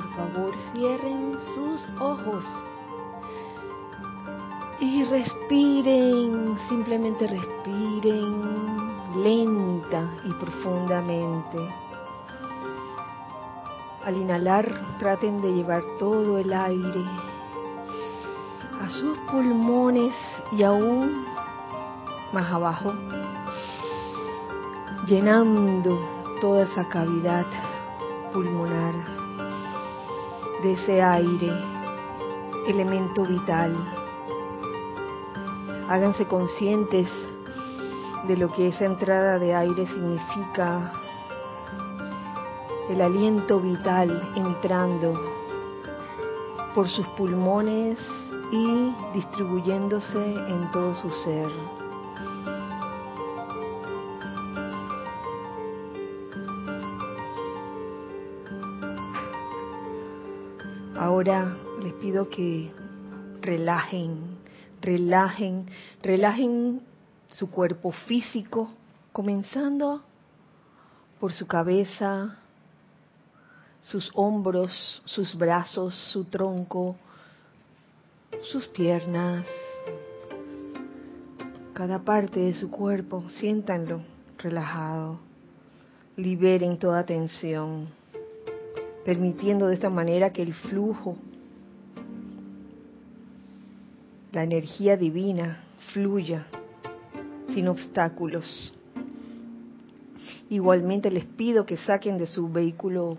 por favor, cierren sus ojos y respiren, simplemente respiren lenta y profundamente. Al inhalar, traten de llevar todo el aire a sus pulmones y aún más abajo, llenando toda esa cavidad pulmonar de ese aire, elemento vital. Háganse conscientes de lo que esa entrada de aire significa, el aliento vital entrando por sus pulmones y distribuyéndose en todo su ser. Ahora les pido que relajen, relajen, relajen su cuerpo físico, comenzando por su cabeza, sus hombros, sus brazos, su tronco, sus piernas, cada parte de su cuerpo, siéntanlo relajado, liberen toda tensión, permitiendo de esta manera que el flujo, la energía divina fluya sin obstáculos. Igualmente les pido que saquen de su vehículo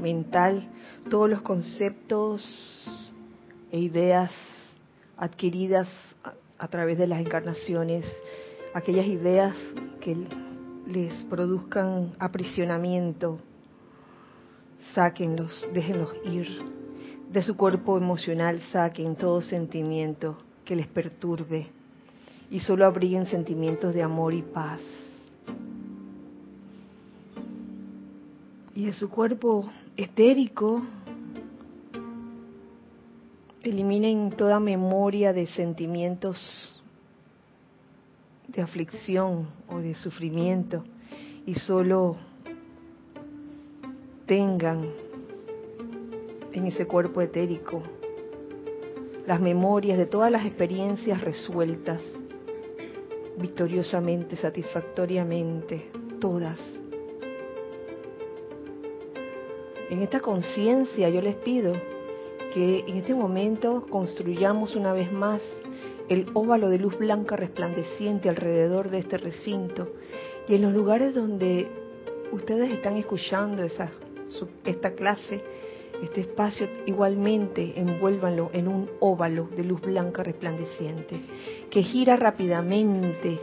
mental todos los conceptos e ideas adquiridas a, través de las encarnaciones, aquellas ideas que les produzcan aprisionamiento, sáquenlos, déjenlos ir. De su cuerpo emocional saquen todo sentimiento que les perturbe y solo abriguen sentimientos de amor y paz. Y de su cuerpo etérico, eliminen toda memoria de sentimientos de aflicción o de sufrimiento y solo tengan en ese cuerpo etérico las memorias de todas las experiencias resueltas victoriosamente, satisfactoriamente, todas. En esta conciencia yo les pido que en este momento construyamos una vez más el óvalo de luz blanca resplandeciente alrededor de este recinto y en los lugares donde ustedes están escuchando esta clase, este espacio, igualmente envuélvanlo en un óvalo de luz blanca resplandeciente que gira rápidamente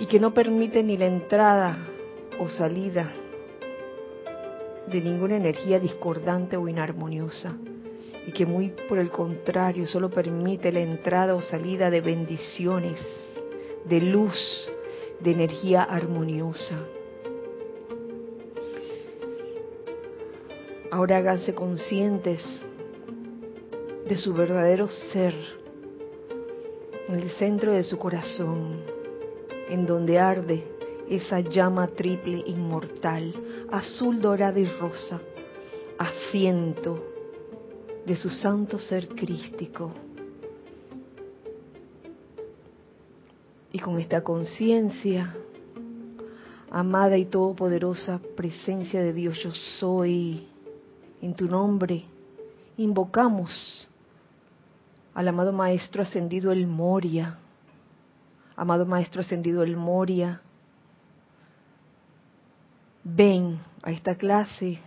y que no permite ni la entrada o salida de ninguna energía discordante o inarmoniosa y que muy por el contrario solo permite la entrada o salida de bendiciones, de luz, de energía armoniosa. Ahora háganse conscientes de su verdadero ser, en el centro de su corazón, en donde arde esa llama triple inmortal azul, dorada y rosa, asiento de su santo ser crístico. Y con esta conciencia, amada y todopoderosa presencia de Dios, yo soy, en tu nombre, invocamos al amado Maestro ascendido el Moria, amado Maestro ascendido el Moria, ven a esta clase,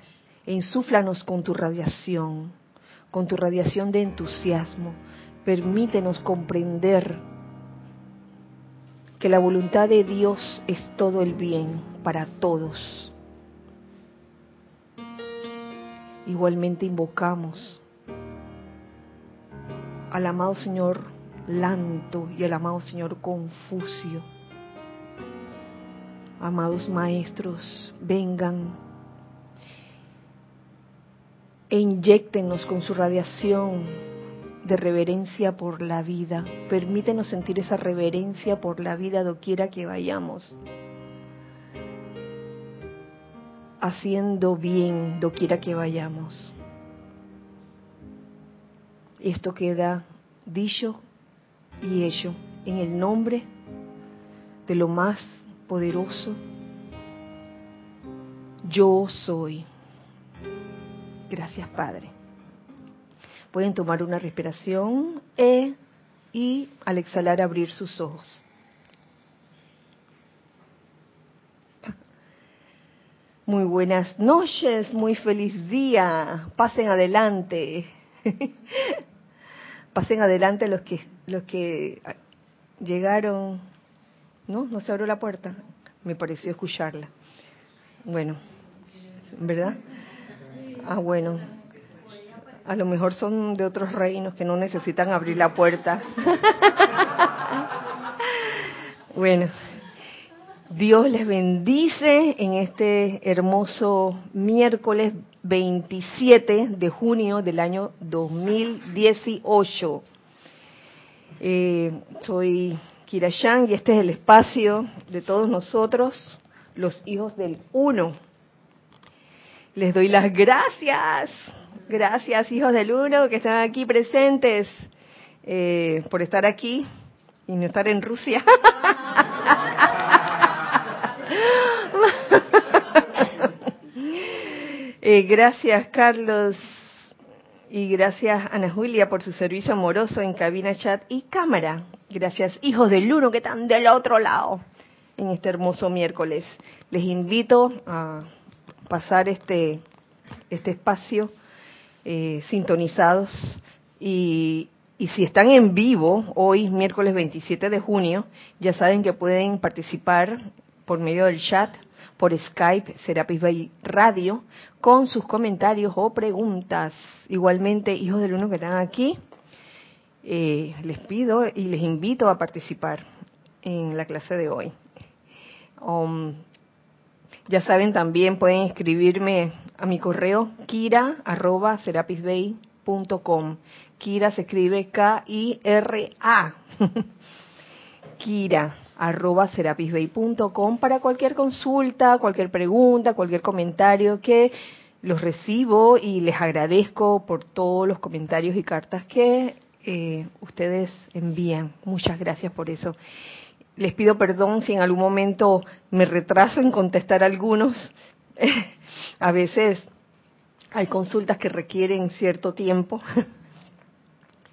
e insúflanos con tu radiación, con tu radiación de entusiasmo. Permítenos comprender que la voluntad de Dios es todo el bien para todos. Igualmente invocamos al amado Señor Lanto y al amado Señor Confucio amados maestros, vengan e inyectenos con su radiación de reverencia por la vida. Permítenos sentir esa reverencia por la vida doquiera que vayamos. Haciendo bien doquiera que vayamos. esto queda dicho y hecho en el nombre de lo más poderoso. Yo soy. Gracias, Padre. Pueden tomar una respiración e, y al exhalar abrir sus ojos. Muy buenas noches, muy feliz día. Pasen adelante. Pasen adelante los que los que llegaron. ¿No? ¿No se abrió la puerta? Me pareció escucharla. Bueno, ¿verdad? Ah, bueno. A lo mejor son de otros reinos que no necesitan abrir la puerta. bueno, Dios les bendice en este hermoso miércoles 27 de junio del año 2018. Eh, soy Kira Yang y este es el espacio de todos nosotros, los hijos del Uno. Les doy las gracias, gracias hijos del Uno que están aquí presentes eh, por estar aquí y no estar en Rusia. Eh, gracias, Carlos. Y gracias, Ana Julia, por su servicio amoroso en cabina, chat y cámara. Gracias, hijos del uno que están del otro lado en este hermoso miércoles. Les invito a pasar este, este espacio eh, sintonizados y, y si están en vivo hoy, miércoles 27 de junio, ya saben que pueden participar por medio del chat, por Skype, Serapis Bay Radio, con sus comentarios o preguntas. Igualmente, hijos del uno que están aquí, eh, les pido y les invito a participar en la clase de hoy. Um, ya saben, también pueden escribirme a mi correo kira.serapisbay.com. Kira se escribe K-I-R-A. Kira arroba serapisbay.com para cualquier consulta, cualquier pregunta, cualquier comentario que los recibo y les agradezco por todos los comentarios y cartas que eh, ustedes envían. Muchas gracias por eso. Les pido perdón si en algún momento me retraso en contestar algunos. A veces hay consultas que requieren cierto tiempo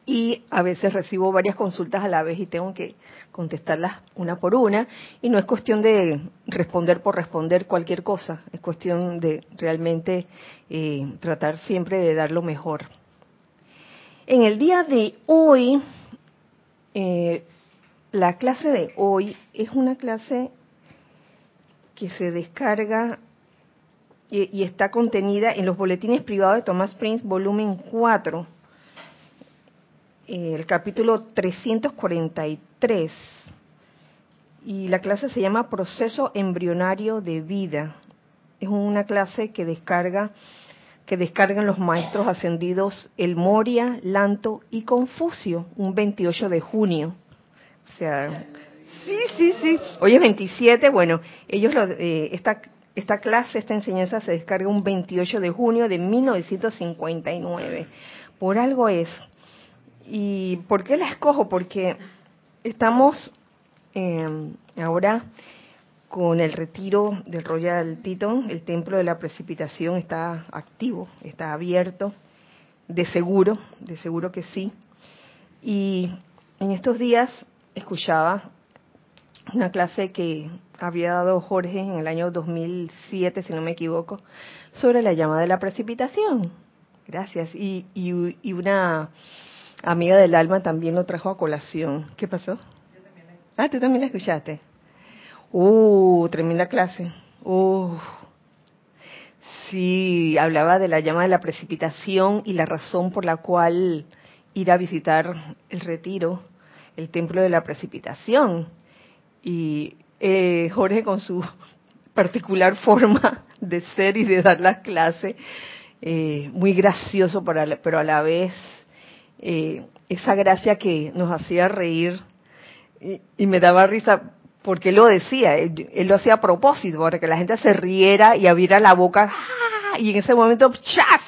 y a veces recibo varias consultas a la vez y tengo que contestarlas una por una y no es cuestión de responder por responder cualquier cosa, es cuestión de realmente eh, tratar siempre de dar lo mejor. En el día de hoy, eh, la clase de hoy es una clase que se descarga y, y está contenida en los boletines privados de Thomas Prince, volumen 4 el capítulo 343 y la clase se llama Proceso embrionario de vida. Es una clase que descarga que descargan los maestros ascendidos El Moria, Lanto y Confucio, un 28 de junio. O sea, sí, sí, sí. Hoy es 27, bueno, ellos lo, eh, esta esta clase, esta enseñanza se descarga un 28 de junio de 1959. Por algo es ¿Y por qué la escojo? Porque estamos eh, ahora con el retiro del Royal Teton, el templo de la precipitación está activo, está abierto, de seguro, de seguro que sí. Y en estos días escuchaba una clase que había dado Jorge en el año 2007, si no me equivoco, sobre la llama de la precipitación. Gracias. Y, y, y una amiga del alma también lo trajo a colación. ¿Qué pasó? Ah, tú también la escuchaste. Uh, tremenda clase. Uh. Sí, hablaba de la llama de la precipitación y la razón por la cual ir a visitar el retiro, el templo de la precipitación. Y eh, Jorge con su particular forma de ser y de dar las clases, eh, muy gracioso, pero a la vez eh, esa gracia que nos hacía reír y, me daba risa porque él lo decía, él, lo hacía a propósito, para que la gente se riera y abriera la boca ¡ah! y en ese momento ¡chas!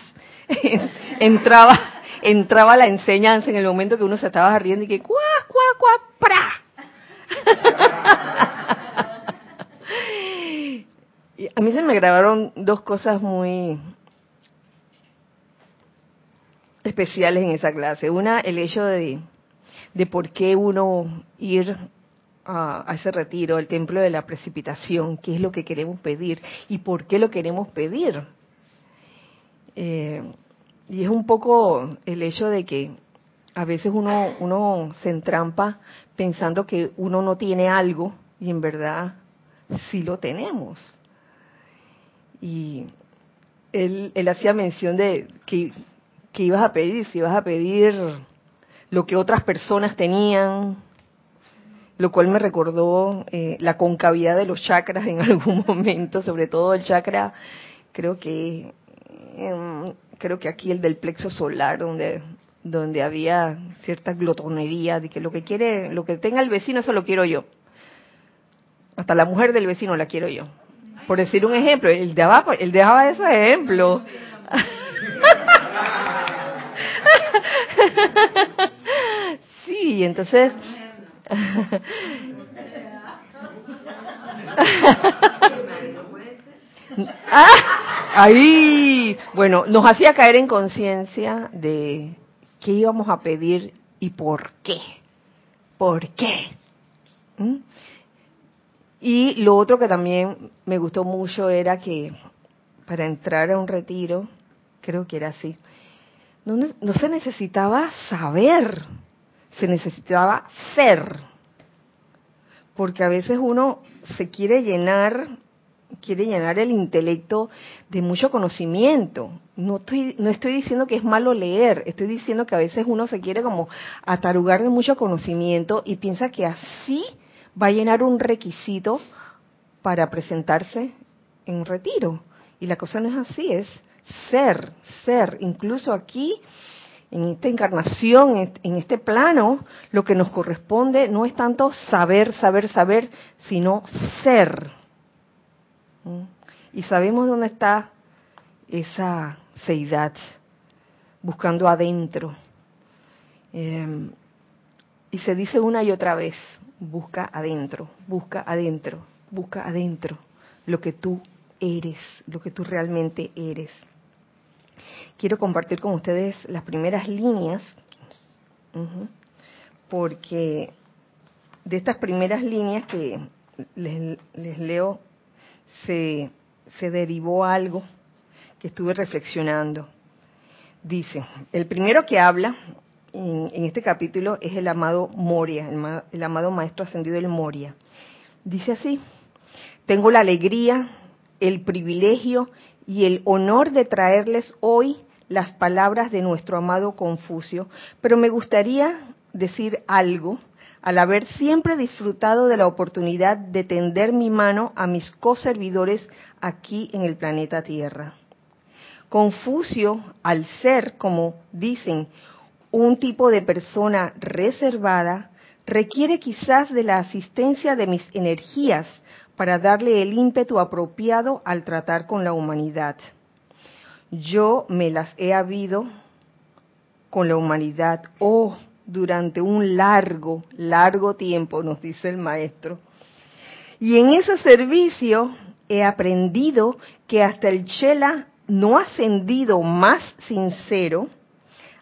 entraba entraba la enseñanza en el momento que uno se estaba riendo y que cuá, cuá, cuá, pra. a mí se me grabaron dos cosas muy especiales en esa clase. Una, el hecho de, de por qué uno ir a, ese retiro, al templo de la precipitación, qué es lo que queremos pedir y por qué lo queremos pedir. Eh, y es un poco el hecho de que a veces uno, uno se entrampa pensando que uno no tiene algo y en verdad sí lo tenemos. Y él, él hacía mención de que, que ibas a pedir, si ibas a pedir lo que otras personas tenían, lo cual me recordó eh, la concavidad de los chakras en algún momento, sobre todo el chakra, creo que em, creo que aquí el del plexo solar, donde donde había cierta glotonería de que lo que quiere, lo que tenga el vecino, eso lo quiero yo. Hasta la mujer del vecino la quiero yo. Por decir un ejemplo, el de abajo, el de abajo ese ejemplo. sí, entonces ah, ahí, bueno, nos hacía caer en conciencia de qué íbamos a pedir y por qué. ¿Por qué? ¿Mm? Y lo otro que también me gustó mucho era que para entrar a un retiro, creo que era así, no, no se necesitaba saber, se necesitaba ser. Porque a veces uno se quiere llenar quiere llenar el intelecto de mucho conocimiento. No estoy, no estoy diciendo que es malo leer, estoy diciendo que a veces uno se quiere como atarugar de mucho conocimiento y piensa que así va a llenar un requisito para presentarse en un retiro. Y la cosa no es así, es ser, ser. Incluso aquí, en esta encarnación, en este plano, lo que nos corresponde no es tanto saber, saber, saber, sino ser y sabemos dónde está esa seidad, buscando adentro. Em, y se dice una y otra vez, busca adentro, busca adentro, busca adentro lo que tú eres, lo que tú realmente eres. Quiero compartir con ustedes las primeras líneas, porque de estas primeras líneas que les, leo se, derivó algo que estuve reflexionando. Dice, el primero que habla en, este capítulo es el amado Moria, el, el amado Maestro Ascendido del Moria. Dice así, tengo la alegría, el privilegio y el honor de traerles hoy las palabras de nuestro amado Confucio, pero me gustaría decir algo al haber siempre disfrutado de la oportunidad de tender mi mano a mis coservidores aquí en el planeta Tierra. Confucio, al ser, como dicen, un tipo de persona reservada, requiere quizás de la asistencia de mis energías para darle el ímpetu apropiado al tratar con la humanidad. Yo me las he habido con la humanidad, oh durante un largo, largo tiempo, nos dice el maestro. Y en ese servicio he aprendido que hasta el chela no ascendido más sincero,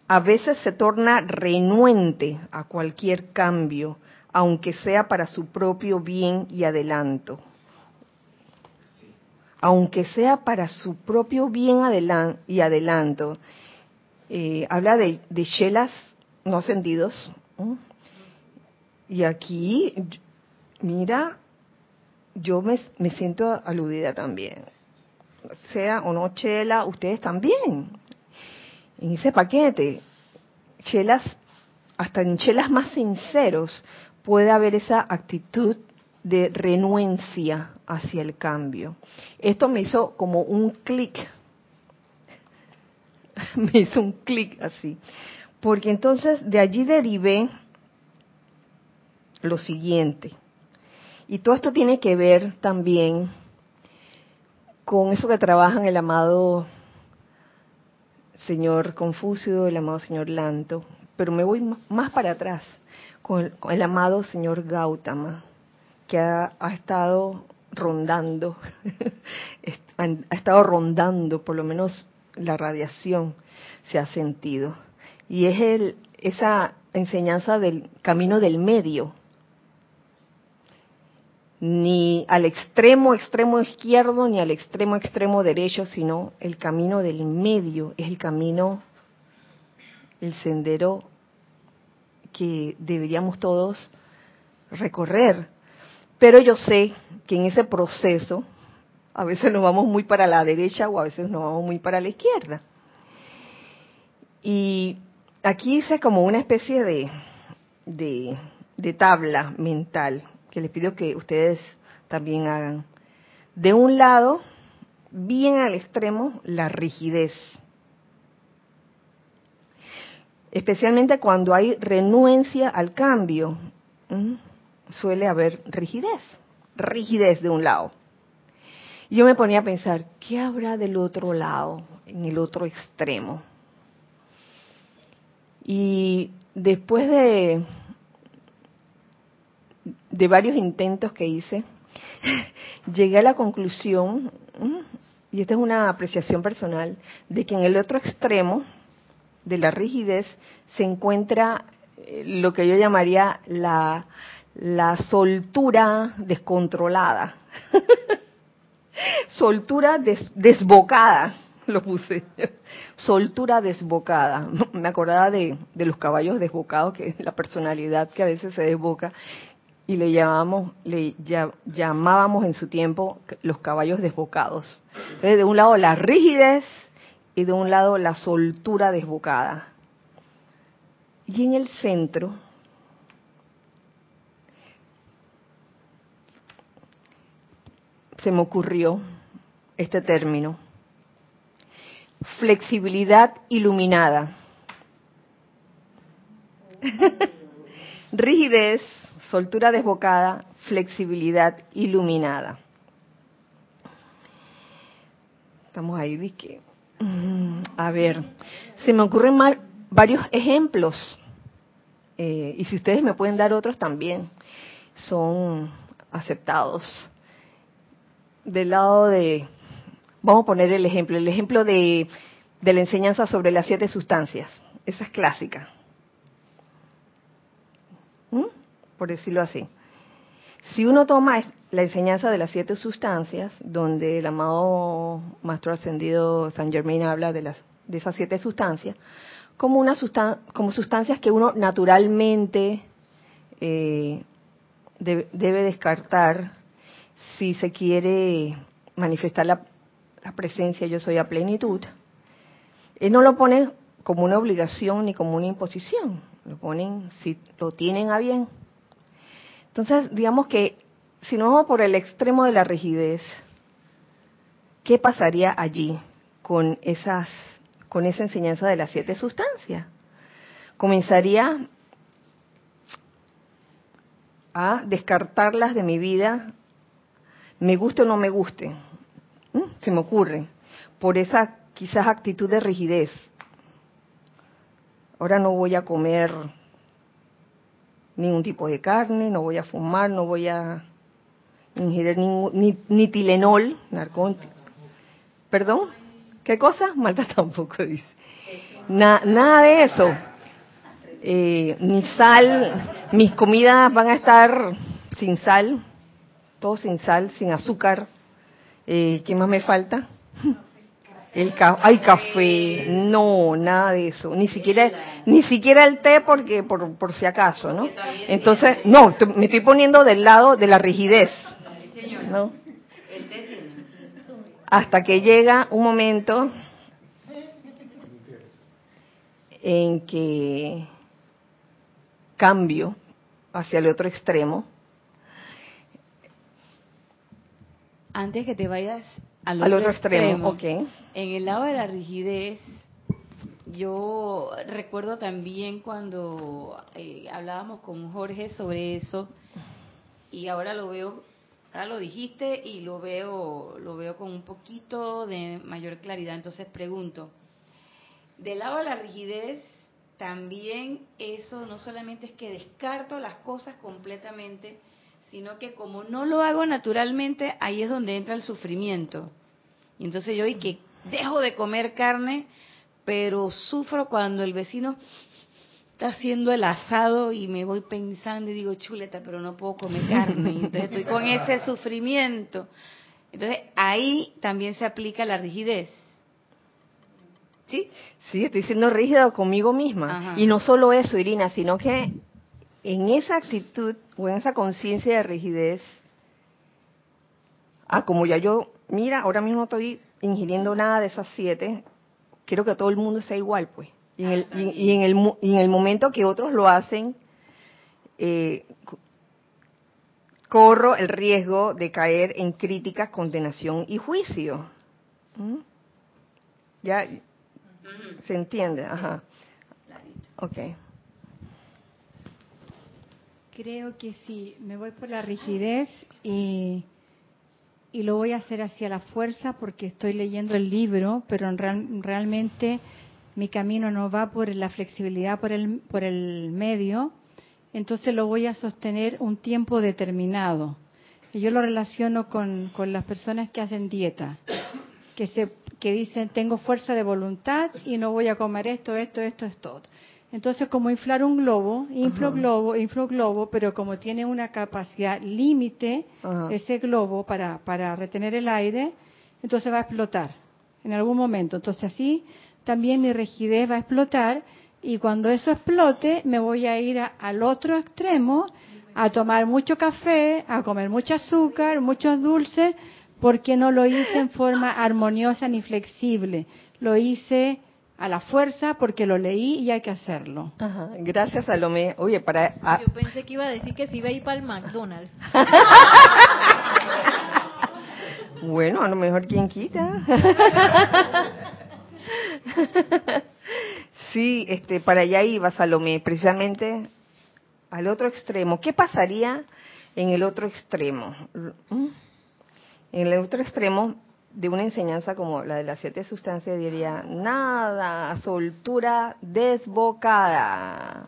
a veces se torna renuente a cualquier cambio, aunque sea para su propio bien y adelanto. Aunque sea para su propio bien y adelanto. Eh, habla de, de chelas no sentidos. Y aquí, mira, yo me, me siento aludida también. Sea o no chela, ustedes también. En ese paquete, chelas, hasta en chelas más sinceros, puede haber esa actitud de renuencia hacia el cambio. Esto me hizo como un clic, me hizo un clic así porque entonces de allí derivé lo siguiente. Y todo esto tiene que ver también con eso que trabajan el amado señor Confucio, el amado señor Lanto, pero me voy más para atrás con el, amado señor Gautama, que ha, estado rondando, ha estado rondando, por lo menos la radiación se ha sentido. Y es el, esa enseñanza del camino del medio, ni al extremo extremo izquierdo ni al extremo extremo derecho, sino el camino del medio, es el camino, el sendero que deberíamos todos recorrer. Pero yo sé que en ese proceso a veces nos vamos muy para la derecha o a veces nos vamos muy para la izquierda. Y aquí hice como una especie de, de, tabla mental que les pido que ustedes también hagan. De un lado, bien al extremo, la rigidez. Especialmente cuando hay renuencia al cambio, suele haber rigidez, rigidez de un lado. Yo me ponía a pensar, ¿qué habrá del otro lado, en el otro extremo? Y después de de varios intentos que hice, llegué a la conclusión, y esta es una apreciación personal, de que en el otro extremo de la rigidez se encuentra eh, lo que yo llamaría la, la soltura descontrolada. soltura desbocada, lo puse. Soltura desbocada. Me acordaba de, de, los caballos desbocados, que es la personalidad que a veces se desboca y le llamamos, le llamábamos en su tiempo los caballos desbocados. de un lado la rigidez y de un lado la soltura desbocada. Y en el centro se me ocurrió este término, flexibilidad iluminada. Rigidez soltura desbocada, flexibilidad iluminada. Estamos ahí, Vicky. Mm, a ver, se me ocurren varios ejemplos. Eh, y si ustedes me pueden dar otros también, son aceptados. Del lado de, vamos a poner el ejemplo, el ejemplo de, de la enseñanza sobre las siete sustancias. Esa es clásica. ¿Mm? por decirlo así. Si uno toma la enseñanza de las siete sustancias, donde el amado Maestro Ascendido San Germain habla de, las, de esas siete sustancias, como, una como sustancias que uno naturalmente eh, debe descartar si se quiere manifestar la, presencia yo soy a plenitud, él no lo pone como una obligación ni como una imposición, lo ponen si lo tienen a bien entonces, digamos que si no vamos por el extremo de la rigidez, ¿qué pasaría allí con esas con esa enseñanza de las siete sustancias? Comenzaría a descartarlas de mi vida, me guste o no me guste, se me ocurre, por esa quizás actitud de rigidez. Ahora no voy a comer ningún tipo de carne, no voy a fumar, no voy a ingerir ningún, ni, Tilenol, narcótico. ¿Perdón? ¿Qué cosa? Malta tampoco dice. nada de eso. Eh, ni sal, mis comidas van a estar sin sal, todo sin sal, sin azúcar. Eh, ¿Qué más me falta? El hay café, no, nada de eso, ni siquiera ni siquiera el té porque por, por si acaso, ¿no? Entonces, no, me estoy poniendo del lado de la rigidez, ¿no? Hasta que llega un momento en que cambio hacia el otro extremo. Antes que te vayas al otro, extremo, En el lado de la rigidez, yo recuerdo también cuando eh, hablábamos con Jorge sobre eso y ahora lo veo, ahora lo dijiste y lo veo, lo veo con un poquito de mayor claridad. Entonces pregunto, del lado de la rigidez, también eso no solamente es que descarto las cosas completamente, sino que como no lo hago naturalmente, ahí es donde entra el sufrimiento. Y entonces yo y que dejo de comer carne, pero sufro cuando el vecino está haciendo el asado y me voy pensando y digo, chuleta, pero no puedo comer carne. Entonces estoy con ese sufrimiento. Entonces ahí también se aplica la rigidez. ¿Sí? Sí, estoy siendo rígida conmigo misma. Y no solo eso, Irina, sino que en esa actitud o en esa conciencia de rigidez, ah, como ya yo, mira, ahora mismo estoy ingiriendo nada de esas siete, quiero que todo el mundo sea igual, pues. Y en el, y, en el, y en el momento que otros lo hacen, eh, corro el riesgo de caer en críticas, condenación y juicio. ¿Mm? ¿Ya? ¿Se entiende? Ajá. Ok. Creo que sí, me voy por la rigidez y, lo voy a hacer hacia la fuerza porque estoy leyendo el libro, pero realmente mi camino no va por la flexibilidad, por el, por el medio, entonces lo voy a sostener un tiempo determinado. Y yo lo relaciono con, con las personas que hacen dieta, que, se, que dicen tengo fuerza de voluntad y no voy a comer esto, esto, esto, esto. Entonces, como inflar un globo, inflo globo, inflo globo, pero como tiene una capacidad límite, ese globo para, para retener el aire, entonces va a explotar en algún momento. Entonces así también mi rigidez va a explotar y cuando eso explote me voy a ir al otro extremo a tomar mucho café, a comer mucho azúcar, muchos dulces, porque no lo hice en forma armoniosa ni flexible. Lo hice a la fuerza porque lo leí y hay que hacerlo. Ajá. Gracias, Salomé. Oye, para... Yo pensé que iba a decir que se iba a ir para el McDonald's. bueno, a lo mejor quien quita. sí, este, para allá iba Salomé, precisamente al otro extremo. ¿Qué pasaría en el otro extremo? ¿Mm? En el otro extremo de una enseñanza como la de las siete sustancias diría, nada, soltura desbocada.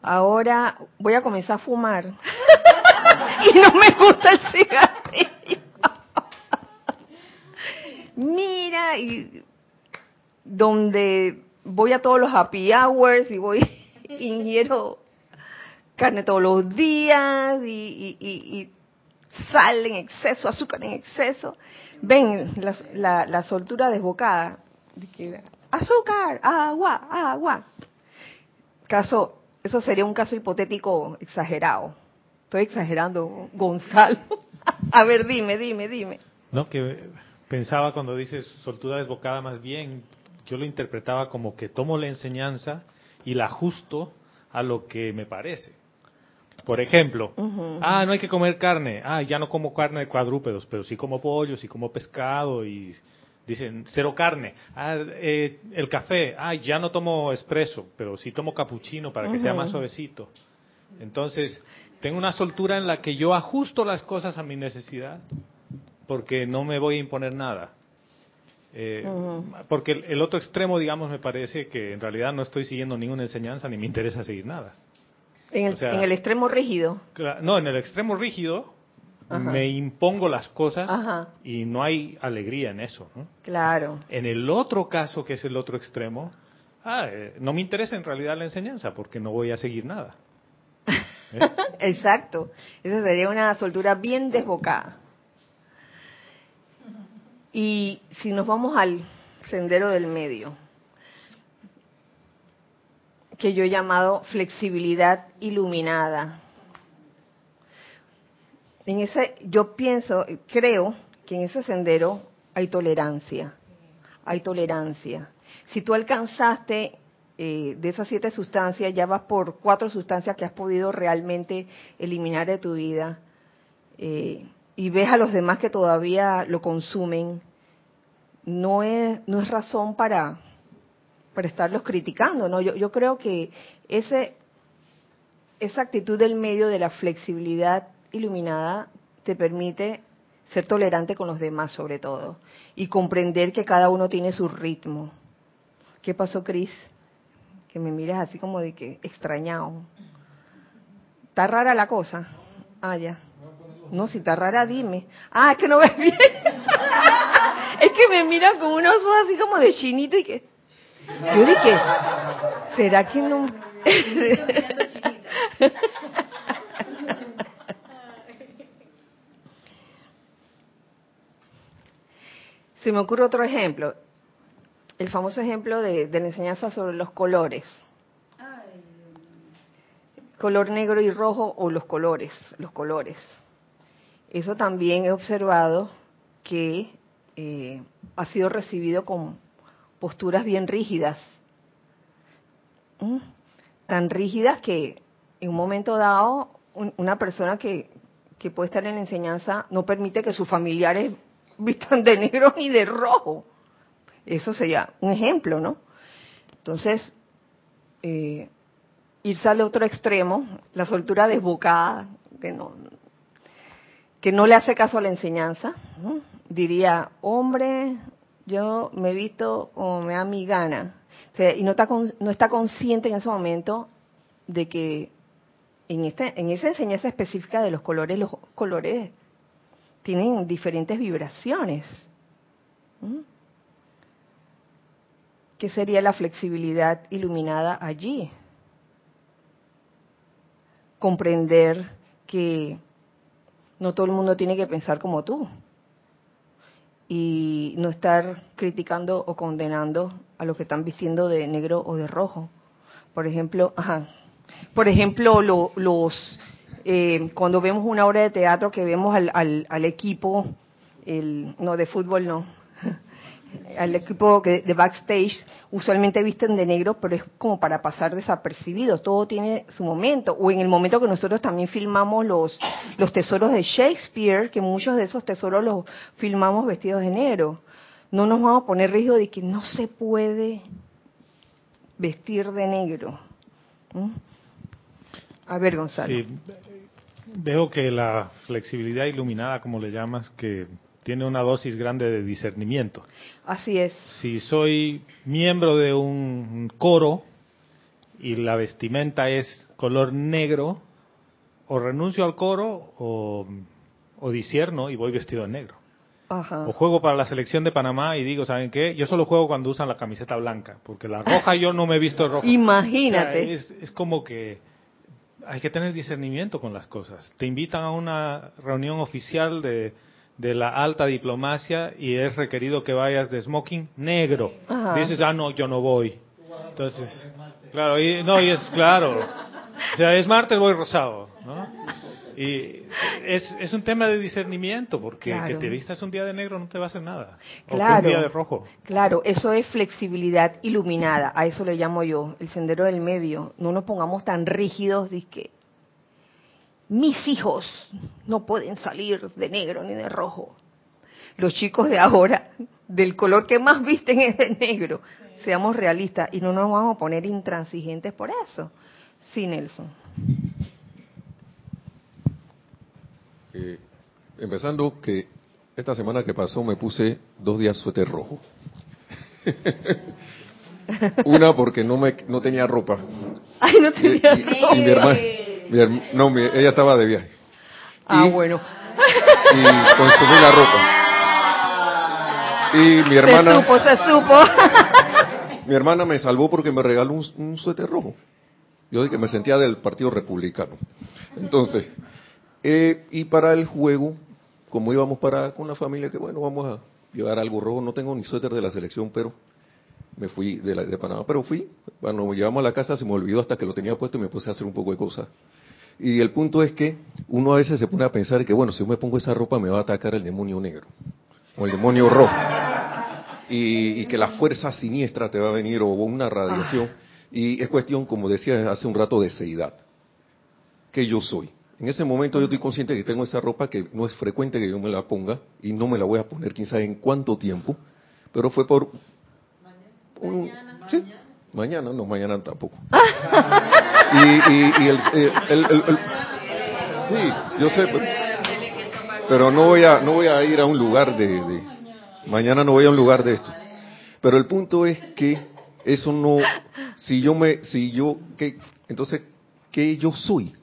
Ahora voy a comenzar a fumar. y no me gusta el cigarrillo. Mira, y donde voy a todos los happy hours y voy, ingiero carne todos los días y, y, sal en exceso, azúcar en exceso. Ven la, la, soltura desbocada. azúcar, agua, agua. Caso, eso sería un caso hipotético exagerado. Estoy exagerando, Gonzalo. A ver, dime, dime, dime. No, que pensaba cuando dices soltura desbocada más bien yo lo interpretaba como que tomo la enseñanza y la ajusto a lo que me parece. Por ejemplo, ah, no hay que comer carne, ah, ya no como carne de cuadrúpedos, pero sí como pollo, sí como pescado y dicen cero carne. Ah, eh, el café, ah, ya no tomo espresso, pero sí tomo capuchino para que sea más suavecito. Entonces, tengo una soltura en la que yo ajusto las cosas a mi necesidad, porque no me voy a imponer nada. Eh, porque el, otro extremo, digamos, me parece que en realidad no estoy siguiendo ninguna enseñanza ni me interesa seguir nada. En el, extremo rígido. No, en el extremo rígido me impongo las cosas y no hay alegría en eso. Claro. En el otro caso, que es el otro extremo, ah, eh, no me interesa en realidad la enseñanza porque no voy a seguir nada. Exacto. Esa sería una soltura bien desbocada. Y si nos vamos al sendero del medio, que yo he llamado flexibilidad iluminada. En ese, yo pienso, creo que en ese sendero hay tolerancia, hay tolerancia. Si tú alcanzaste eh, de esas siete sustancias, ya vas por cuatro sustancias que has podido realmente eliminar de tu vida, eh, y ves a los demás que todavía lo consumen, no es, no es razón para, para estarlos criticando, ¿no? Yo, yo creo que ese, esa actitud del medio de la flexibilidad iluminada te permite ser tolerante con los demás sobre todo y comprender que cada uno tiene su ritmo. ¿Qué pasó, Cris? Que me miras así como de que extrañado. ¿Está rara la cosa? Ah, ya. No, si está rara, dime. Ah, es que no ves bien. es que me miran con unos ojos así como de chinito y que... Yo dije, ¿será que no...? Se me ocurre otro ejemplo, el famoso ejemplo de, la enseñanza sobre los colores. Color negro y rojo o los colores, los colores. Eso también he observado que eh, ha sido recibido con posturas bien rígidas. ¿Mm? Tan rígidas que en un momento dado un- una persona que, que puede estar en la enseñanza no permite que sus familiares vistan de negro ni de rojo. Eso sería un ejemplo, ¿no? Entonces, eh, irse al otro extremo, la soltura desbocada, que no, que no le hace caso a la enseñanza, diría, hombre, yo me he visto como me da mi gana. O sea, y no está, con- no está consciente en ese momento de que en, este, en esa enseñanza específica de los colores, los colores tienen diferentes vibraciones. ¿Mm? ¿Qué sería la flexibilidad iluminada allí? Comprender que no todo el mundo tiene que pensar como tú y no estar criticando o condenando a los que están vistiendo de negro o de rojo. Por ejemplo, ajá, por ejemplo, lo- los eh, cuando vemos una obra de teatro que vemos al, al, al equipo, el, no de fútbol no, al equipo que de backstage usualmente visten de negro, pero es como para pasar desapercibidos. Todo tiene su momento. O en el momento que nosotros también filmamos los, los tesoros de Shakespeare, que muchos de esos tesoros los filmamos vestidos de negro. No nos vamos a poner rígido de que no se puede vestir de negro. ¿Mm? A ver, Gonzalo. Sí, veo que la flexibilidad iluminada, como le llamas, que tiene una dosis grande de discernimiento. Así es. Si soy miembro de un coro y la vestimenta es color negro, o renuncio al coro o, o disierno y voy vestido de negro. Ajá. O juego para la selección de Panamá y digo, ¿saben qué? Yo solo juego cuando usan la camiseta blanca, porque la roja yo no me he visto roja. Imagínate. O sea, es, es como que hay que tener discernimiento con las cosas. Te invitan a una reunión oficial de, de la alta diplomacia y es requerido que vayas de smoking negro. Ajá. Dices, ah, no, yo no voy. Entonces, claro, y, no, y es claro. O sea, es martes, voy rosado, ¿no? Y es, es un tema de discernimiento, porque Claro. que te vistas un día de negro no te va a hacer nada. O que Claro. un día de rojo. Claro, eso es flexibilidad iluminada, a eso le llamo yo, el sendero del medio. No nos pongamos tan rígidos de que mis hijos no pueden salir de negro ni de rojo. Los chicos de ahora, del color que más visten es de negro. Seamos realistas y no nos vamos a poner intransigentes por eso. Sí, Nelson. Eh, empezando que esta semana que pasó me puse dos días suéter rojo. Una porque no me no tenía ropa. Ay, no Y, tenía y- y mi hermana, mi no, mi- ella estaba de viaje. Ah, y- bueno. Y consumí la ropa. Y mi Se hermana, supo, se supo. mi hermana me salvó porque me regaló un, un suéter rojo. Yo dije que me sentía del Partido Republicano. Entonces, eh, y para el juego, como íbamos para con la familia, que bueno, vamos a llevar algo rojo. No tengo ni suéter de la selección, pero me fui de, la, de Panamá. Pero fui, cuando llegamos a la casa se me olvidó hasta que lo tenía puesto y me puse a hacer un poco de cosas. Y el punto es que uno a veces se pone a pensar que, bueno, si yo me pongo esa ropa me va a atacar el demonio negro o el demonio rojo. Y, y que la fuerza siniestra te va a venir o una radiación. Y es cuestión, como decía hace un rato, de seidad. Que yo soy. En ese momento yo estoy consciente que tengo esa ropa que no es frecuente que yo me la ponga y no me la voy a poner quién sabe en cuánto tiempo, pero fue por... un- sí, mañana, no, mañana tampoco. y, y, y el, el- el- el- sí, yo sé, pero, pero no voy a no voy a ir a un lugar de, de- mañana no voy a un lugar de esto. Pero el punto es que eso no, si yo me, si yo, ¿qué, entonces, ¿qué yo soy?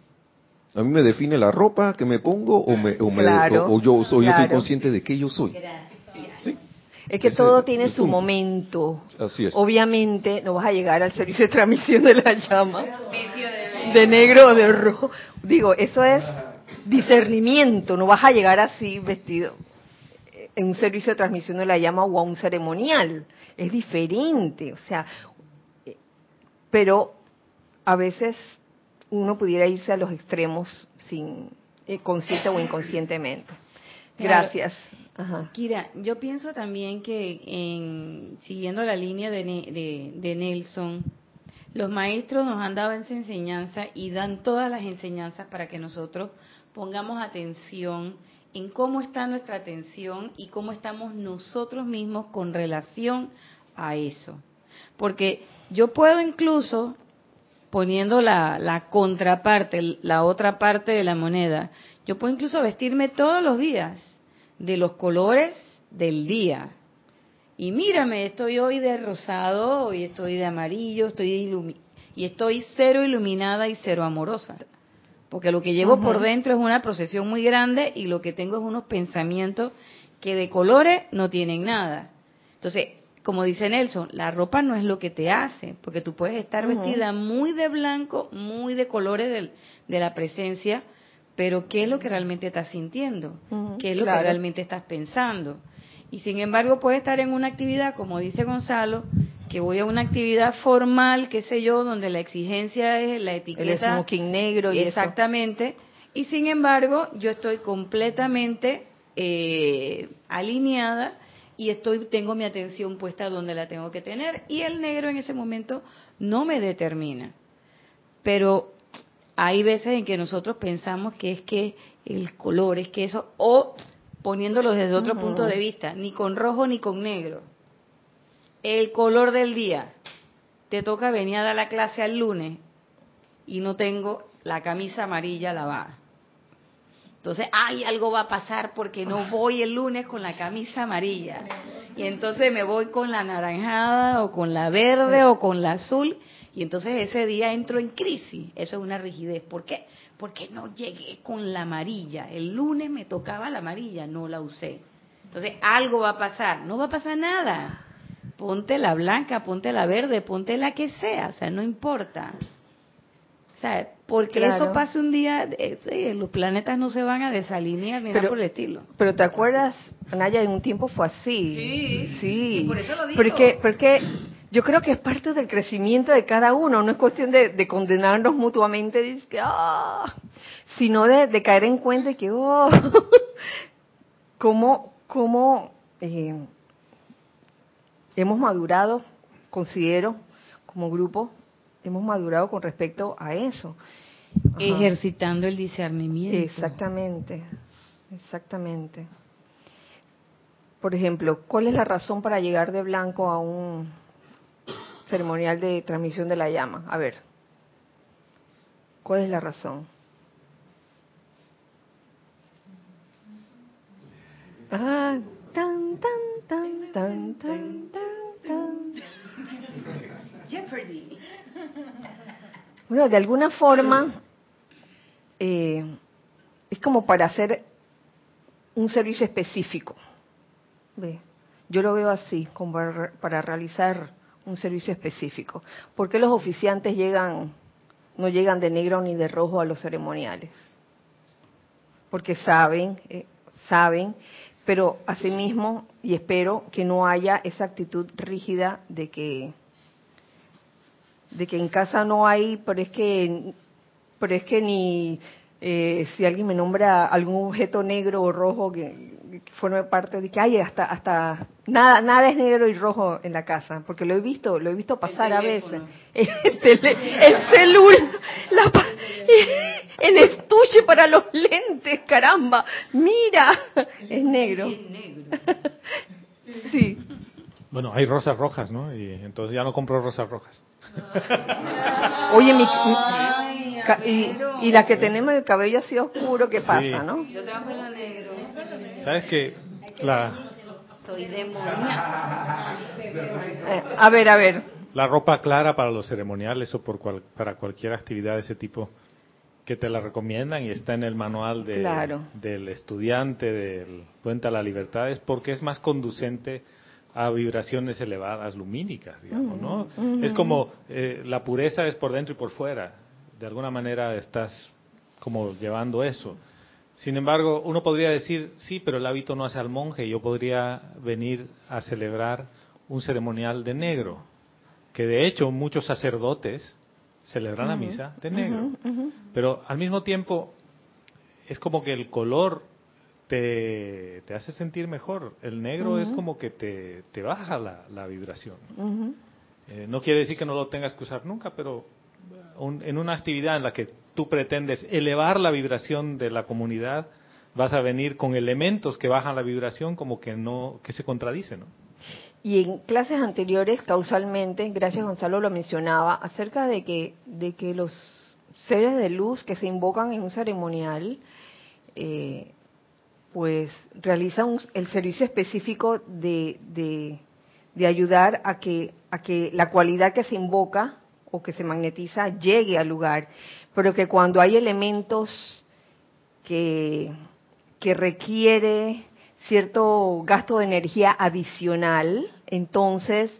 ¿A mí me define la ropa que me pongo o, me, o, me- Claro, o- o yo, o yo estoy consciente de qué yo soy? Sí, Es que Ese todo tiene su punto. momento. así es. Obviamente no vas a llegar al servicio de transmisión de la llama de negro o de rojo. Digo, eso es discernimiento, no vas a llegar así vestido en un servicio de transmisión de la llama o a un ceremonial. Es diferente, o sea, eh, pero a veces uno pudiera irse a los extremos sin eh, consciente o inconscientemente. Claro. Ajá. Kira, yo pienso también que en, siguiendo la línea de, Ne- de- de Nelson, los maestros nos han dado esa enseñanza y dan todas las enseñanzas para que nosotros pongamos atención en cómo está nuestra atención y cómo estamos nosotros mismos con relación a eso. Porque yo puedo incluso, poniendo la, la contraparte, la otra parte de la moneda, yo puedo incluso vestirme todos los días de los colores del día. Y mírame, estoy hoy de rosado, hoy estoy de amarillo, estoy y estoy cero iluminada y cero amorosa. Porque lo que llevo por dentro es una procesión muy grande y lo que tengo es unos pensamientos que de colores no tienen nada. Entonces, como dice Nelson, la ropa no es lo que te hace, porque tú puedes estar vestida muy de blanco, muy de colores de la presencia, pero ¿qué es lo que realmente estás sintiendo? ¿Qué es lo claro. que realmente estás pensando? Y sin embargo, puede estar en una actividad, como dice Gonzalo, que voy a una actividad formal, qué sé yo, donde la exigencia es la El etiqueta. smoking negro y eso. Exactamente. Y sin embargo, yo estoy completamente eh, alineada y estoy tengo mi atención puesta donde la tengo que tener y el negro en ese momento no me determina. Pero hay veces en que nosotros pensamos que es que el color, es que eso, o poniéndolo desde otro punto de vista, ni con rojo ni con negro. El color del día. Te toca venir a dar la clase al lunes y no tengo la camisa amarilla lavada. Entonces, ay, algo va a pasar porque no voy el lunes con la camisa amarilla. Y entonces me voy con la naranjada o con la verde o con la azul. Y entonces ese día entro en crisis. Eso es una rigidez. ¿Por qué? Porque no llegué con la amarilla. El lunes me tocaba la amarilla, no la usé. Entonces, algo va a pasar. No va a pasar nada. Ponte la blanca, ponte la verde, ponte la que sea. O sea, no importa. O sea, porque Claro. eso pase un día, eh, los planetas no se van a desalinear ni nada por el estilo. Pero te acuerdas, Naya, en un tiempo fue así. Sí, Sí. y por eso lo digo. Porque, porque yo creo que es parte del crecimiento de cada uno, no es cuestión de, de condenarnos mutuamente, que, ah, sino de, de caer en cuenta de que, oh, cómo, cómo eh, hemos madurado, considero, como grupo, hemos madurado con respecto a eso. Ajá. Ejercitando el discernimiento. Exactamente, exactamente. Por ejemplo, ¿cuál es la razón para llegar de blanco a un ceremonial de transmisión de la llama? A ver, ¿cuál es la razón? Ah, tan, tan, tan, tan, tan, tan, tan. Jeopardy. Bueno, de alguna forma eh, es como para hacer un servicio específico. ¿Ve? Yo lo veo así, como para, para realizar un servicio específico. ¿Por qué los oficiantes llegan, no llegan de negro ni de rojo a los ceremoniales? Porque saben, eh, saben, pero asimismo, y espero que no haya esa actitud rígida de que de que en casa no hay, pero es que, pero es que ni eh, si alguien me nombra algún objeto negro o rojo que, forme parte de que hay hasta hasta nada nada es negro y rojo en la casa, porque lo he visto, lo he visto pasar a veces. El, tele- el celular, la el estuche para los lentes, caramba, mira, es negro. Sí. Bueno, hay rosas rojas, ¿no? Y entonces ya no compro rosas rojas. Oye, mi, mi- y, y la que tenemos el cabello así oscuro, ¿qué pasa, Sí. no? Yo tengo pelo negro. ¿Sabes que la, Soy demoníaca. Eh, a ver, a ver. La ropa clara para los ceremoniales o por cual- para cualquier actividad de ese tipo que te la recomiendan y está en el manual de- Claro. del estudiante del Puente a la Libertad es porque es más conducente a vibraciones elevadas lumínicas, digamos, ¿no? Es como eh, la pureza es por dentro y por fuera. De alguna manera estás como llevando eso. Sin embargo, uno podría decir, sí, pero el hábito no hace al monje. Yo podría venir a celebrar un ceremonial de negro, que de hecho muchos sacerdotes celebran la misa de negro. Pero al mismo tiempo es como que el color te, te hace sentir mejor. El negro es como que te, te baja la, la vibración. Eh, no quiere decir que no lo tengas que usar nunca, pero un- en una actividad en la que tú pretendes elevar la vibración de la comunidad, vas a venir con elementos que bajan la vibración como que no que se contradicen, ¿no? Y en clases anteriores, causalmente, gracias Gonzalo lo mencionaba, acerca de que, de que los seres de luz que se invocan en un ceremonial, eh, pues realizan un- el servicio específico de, de, de ayudar a que, a que la cualidad que se invoca o que se magnetiza llegue al lugar, pero que cuando hay elementos que, que requiere cierto gasto de energía adicional, entonces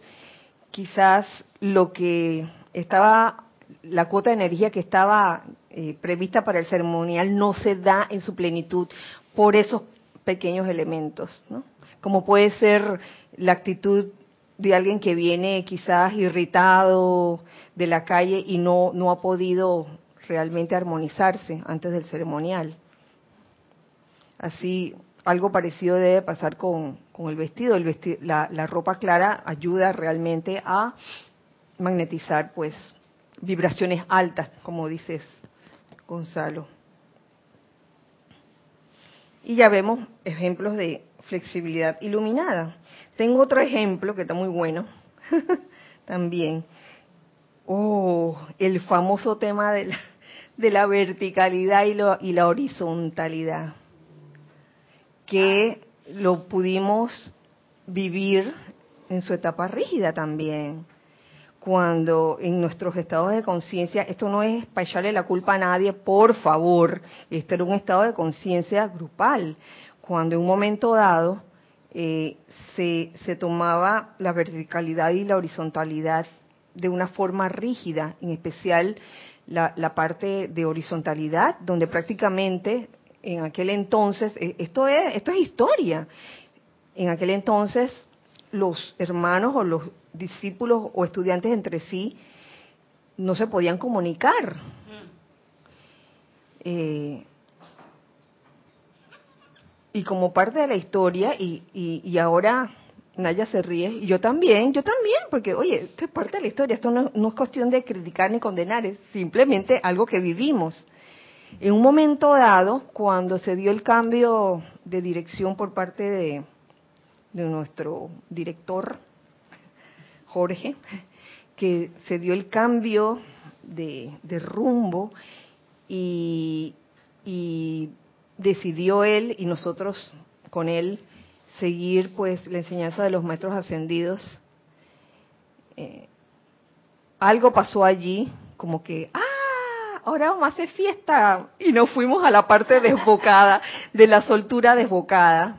quizás lo que estaba, la cuota de energía que estaba eh, prevista para el ceremonial no se da en su plenitud por esos pequeños elementos, ¿no? Como puede ser la actitud de alguien que viene quizás irritado de la calle y no, no ha podido realmente armonizarse antes del ceremonial. Así, algo parecido debe pasar con, con el vestido. La, la ropa clara ayuda realmente a magnetizar, pues, vibraciones altas, como dices, Gonzalo. Y ya vemos ejemplos de flexibilidad iluminada. Tengo otro ejemplo que está muy bueno también. Oh, el famoso tema de la, de la verticalidad y, lo- y la horizontalidad, que lo pudimos vivir en su etapa rígida también cuando en nuestros estados de conciencia, esto no es para echarle la culpa a nadie, por favor, este era un estado de conciencia grupal, cuando en un momento dado eh, se, se tomaba la verticalidad y la horizontalidad de una forma rígida, en especial la, la parte de horizontalidad, donde prácticamente en aquel entonces, eh, esto es, esto es historia, en aquel entonces los hermanos o los discípulos o estudiantes entre sí no se podían comunicar. Eh, y como parte de la historia, y, y, y ahora Naya se ríe, y yo también, yo también, porque oye, esto es parte de la historia, esto no, es cuestión de criticar ni condenar, es simplemente algo que vivimos. En un momento dado, cuando se dio el cambio de dirección por parte de, nuestro director, Jorge, que se dio el cambio de, de rumbo y decidió él y nosotros con él seguir pues la enseñanza de los maestros ascendidos. Eh, algo pasó allí, como que, ah, ahora vamos a hacer fiesta y nos fuimos a la parte desbocada, de la soltura desbocada.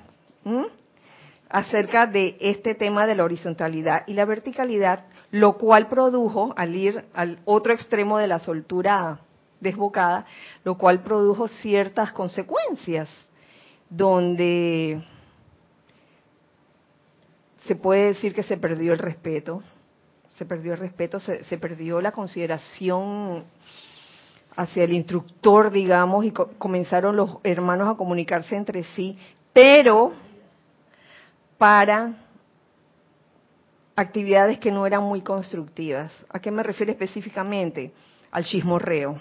acerca de este tema de la horizontalidad y la verticalidad, lo cual produjo, al ir al otro extremo de la soltura desbocada, lo cual produjo ciertas consecuencias, donde se puede decir que se perdió el respeto, se perdió el respeto, se, perdió la consideración hacia el instructor, digamos, y co- comenzaron los hermanos a comunicarse entre sí, pero para actividades que no eran muy constructivas. ¿A qué me refiero específicamente? Al chismorreo.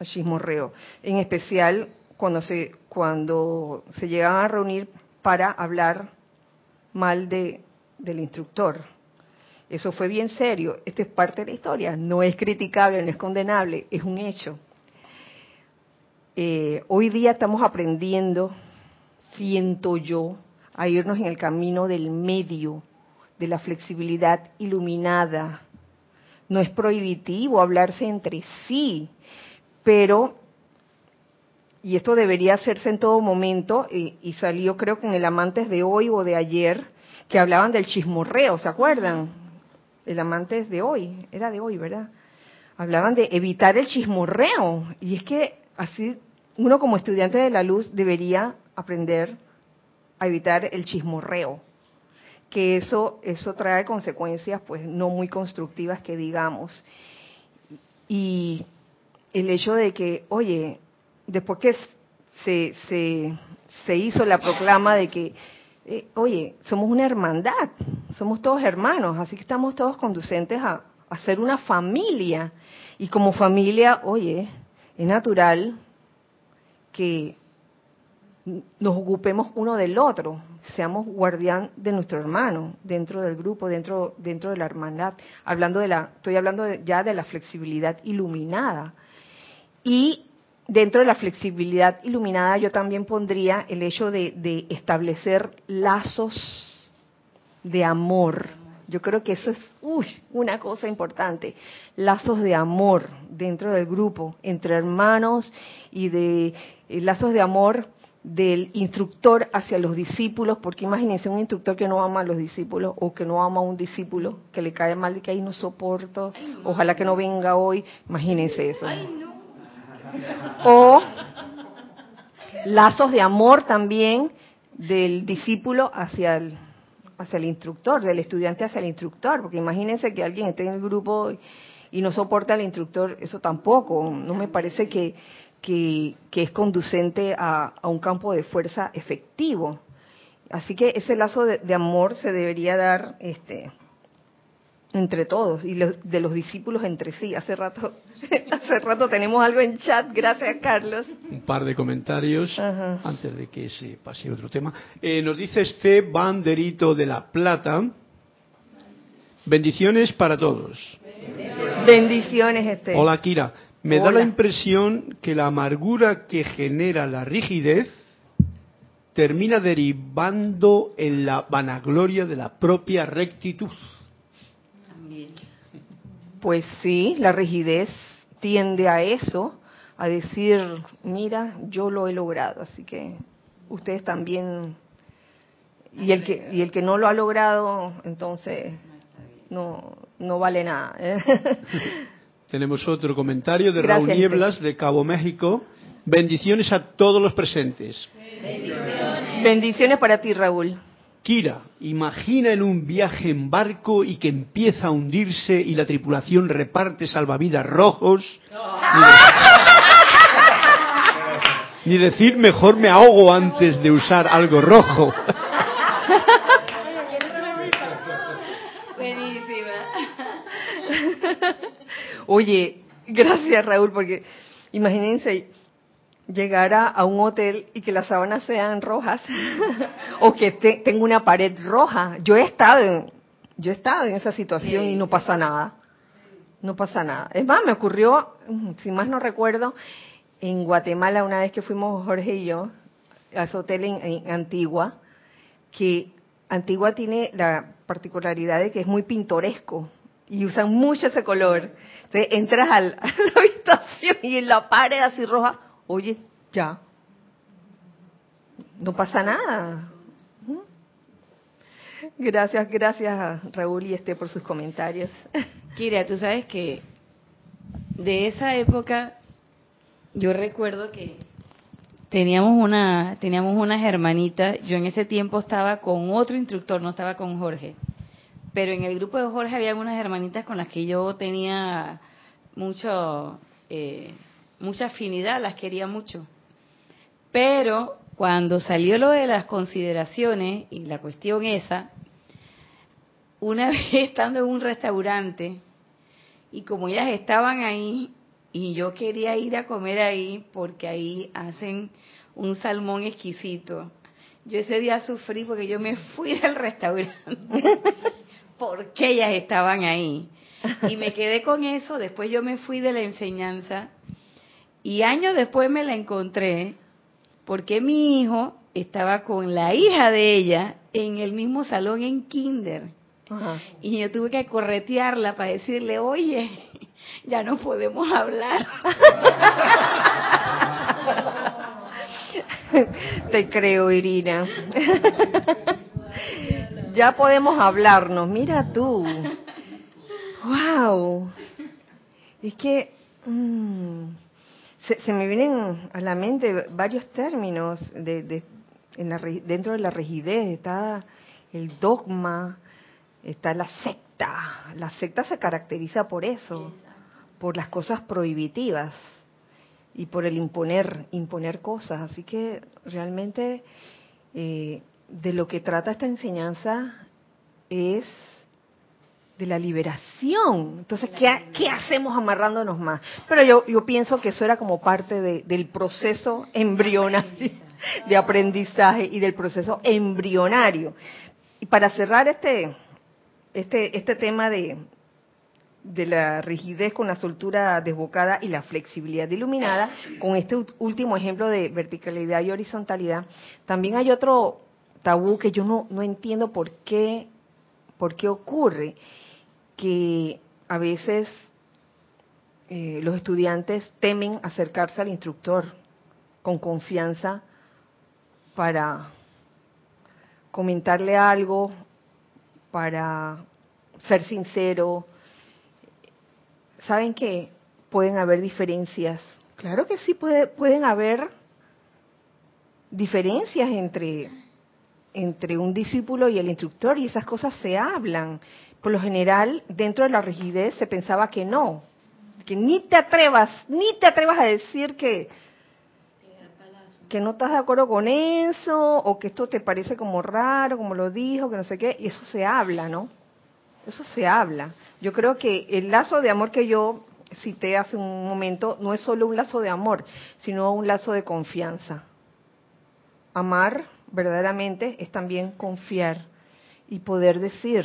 Al chismorreo. En especial cuando se, cuando se llegaban a reunir para hablar mal de, del instructor. Eso fue bien serio. Esto es parte de la historia. No es criticable, no es condenable, es un hecho. Eh, hoy día estamos aprendiendo, siento yo, a irnos en el camino del medio, de la flexibilidad iluminada, no es prohibitivo hablarse entre sí, pero, y esto debería hacerse en todo momento, y, y salió creo que en el Amantes de hoy o de ayer, que hablaban del chismorreo, ¿se acuerdan? El Amantes de hoy, era de hoy, ¿verdad? Hablaban de evitar el chismorreo, y es que así uno como estudiante de la luz debería aprender a evitar el chismorreo, que eso eso trae consecuencias pues no muy constructivas que digamos. Y el hecho de que, oye, después que se, se, se hizo la proclama de que, eh, oye, somos una hermandad, somos todos hermanos, así que estamos todos conducentes a, a ser una familia. Y como familia, oye, es natural que nos ocupemos uno del otro, seamos guardián de nuestro hermano dentro del grupo, dentro dentro de la hermandad. Hablando de la, estoy hablando ya de la flexibilidad iluminada. Y dentro de la flexibilidad iluminada yo también pondría el hecho de, de establecer lazos de amor. Yo creo que eso es uy, una cosa importante. Lazos de amor dentro del grupo, entre hermanos y de eh, lazos de amor del instructor hacia los discípulos, porque imagínense un instructor que no ama a los discípulos o que no ama a un discípulo, que le cae mal y que ahí no soporto, ojalá que no venga hoy, imagínense eso. O lazos de amor también del discípulo hacia el, hacia el instructor, del estudiante hacia el instructor, porque imagínense que alguien esté en el grupo y, no soporta al instructor, eso tampoco, no me parece que, que, que es conducente a, a, un campo de fuerza efectivo. Así que ese lazo de, de amor se debería dar este, entre todos y los, de los discípulos entre sí. Hace rato, hace rato tenemos algo en chat. Gracias, Carlos. Un par de comentarios Ajá. antes de que se pase otro tema. Eh, nos dice este banderito de la plata. Bendiciones para todos. Bendiciones, este. Hola, Kira. Me Hola. da la impresión que la amargura que genera la rigidez termina derivando en la vanagloria de la propia rectitud. Pues sí, la rigidez tiende a eso, a decir, mira, yo lo he logrado, así que ustedes también y el que y el que no lo ha logrado, entonces no no vale nada. ¿eh? Tenemos otro comentario de Gracias, Raúl Nieblas de Cabo México. Bendiciones a todos los presentes. Bendiciones. Bendiciones para ti, Raúl. Kira, imagina en un viaje en barco y que empieza a hundirse y la tripulación reparte salvavidas rojos. Ni, de... Ni decir mejor me ahogo antes de usar algo rojo. Oye, gracias Raúl, porque imagínense llegar a, un hotel y que las sábanas sean rojas o que te, tenga una pared roja. Yo he estado en, yo he estado en esa situación y no pasa nada. No pasa nada. Es más, me ocurrió, si más no recuerdo, en Guatemala una vez que fuimos Jorge y yo a ese hotel en, en Antigua, que Antigua tiene la particularidad de que es muy pintoresco y usan mucho ese color. Entonces entras al, a la habitación y en la pared así roja, oye, ya, no pasa nada. Gracias, gracias Raúl y este por sus comentarios. Kira, tú sabes que de esa época yo recuerdo que teníamos una teníamos unas hermanitas, yo en ese tiempo estaba con otro instructor, no estaba con Jorge pero en el grupo de Jorge había unas hermanitas con las que yo tenía mucho, eh, mucha afinidad, las quería mucho. Pero cuando salió lo de las consideraciones y la cuestión esa, una vez estando en un restaurante y como ellas estaban ahí y yo quería ir a comer ahí porque ahí hacen un salmón exquisito, yo ese día sufrí porque yo me fui del restaurante porque ellas estaban ahí. Y me quedé con eso, después yo me fui de la enseñanza y años después me la encontré porque mi hijo estaba con la hija de ella en el mismo salón en kinder. Ajá. Y yo tuve que corretearla para decirle, oye, ya no podemos hablar. Te creo, Irina. ya podemos hablarnos. Mira tú. Wow. Es que mm, se, se me vienen a la mente varios términos de, de- en la dentro de la rigidez. Está el dogma, está la secta. La secta se caracteriza por eso, por las cosas prohibitivas y por el imponer, imponer cosas. Así que realmente eh, de lo que trata esta enseñanza es de la liberación. Entonces, ¿qué, qué hacemos amarrándonos más? Pero yo, yo pienso que eso era como parte de- del proceso embrionario de aprendizaje y del proceso embrionario. Y para cerrar este, este, este tema de, de la rigidez con la soltura desbocada y la flexibilidad iluminada, con este último ejemplo de verticalidad y horizontalidad, también hay otro tabú que yo no, no entiendo por qué, por qué ocurre, que a veces eh, los estudiantes temen acercarse al instructor con confianza para comentarle algo, para ser sincero, ¿saben que pueden haber diferencias? Claro que sí, puede- pueden haber diferencias entre, entre un discípulo y el instructor y esas cosas se hablan. Por lo general, dentro de la rigidez se pensaba que no, que ni te atrevas, ni te atrevas a decir que, que no estás de acuerdo con eso o que esto te parece como raro, como lo dijo, que no sé qué, y eso se habla, ¿no? Eso se habla. Yo creo que el lazo de amor que yo cité hace un momento no es solo un lazo de amor, sino un lazo de confianza. Amar verdaderamente es también confiar y poder decir.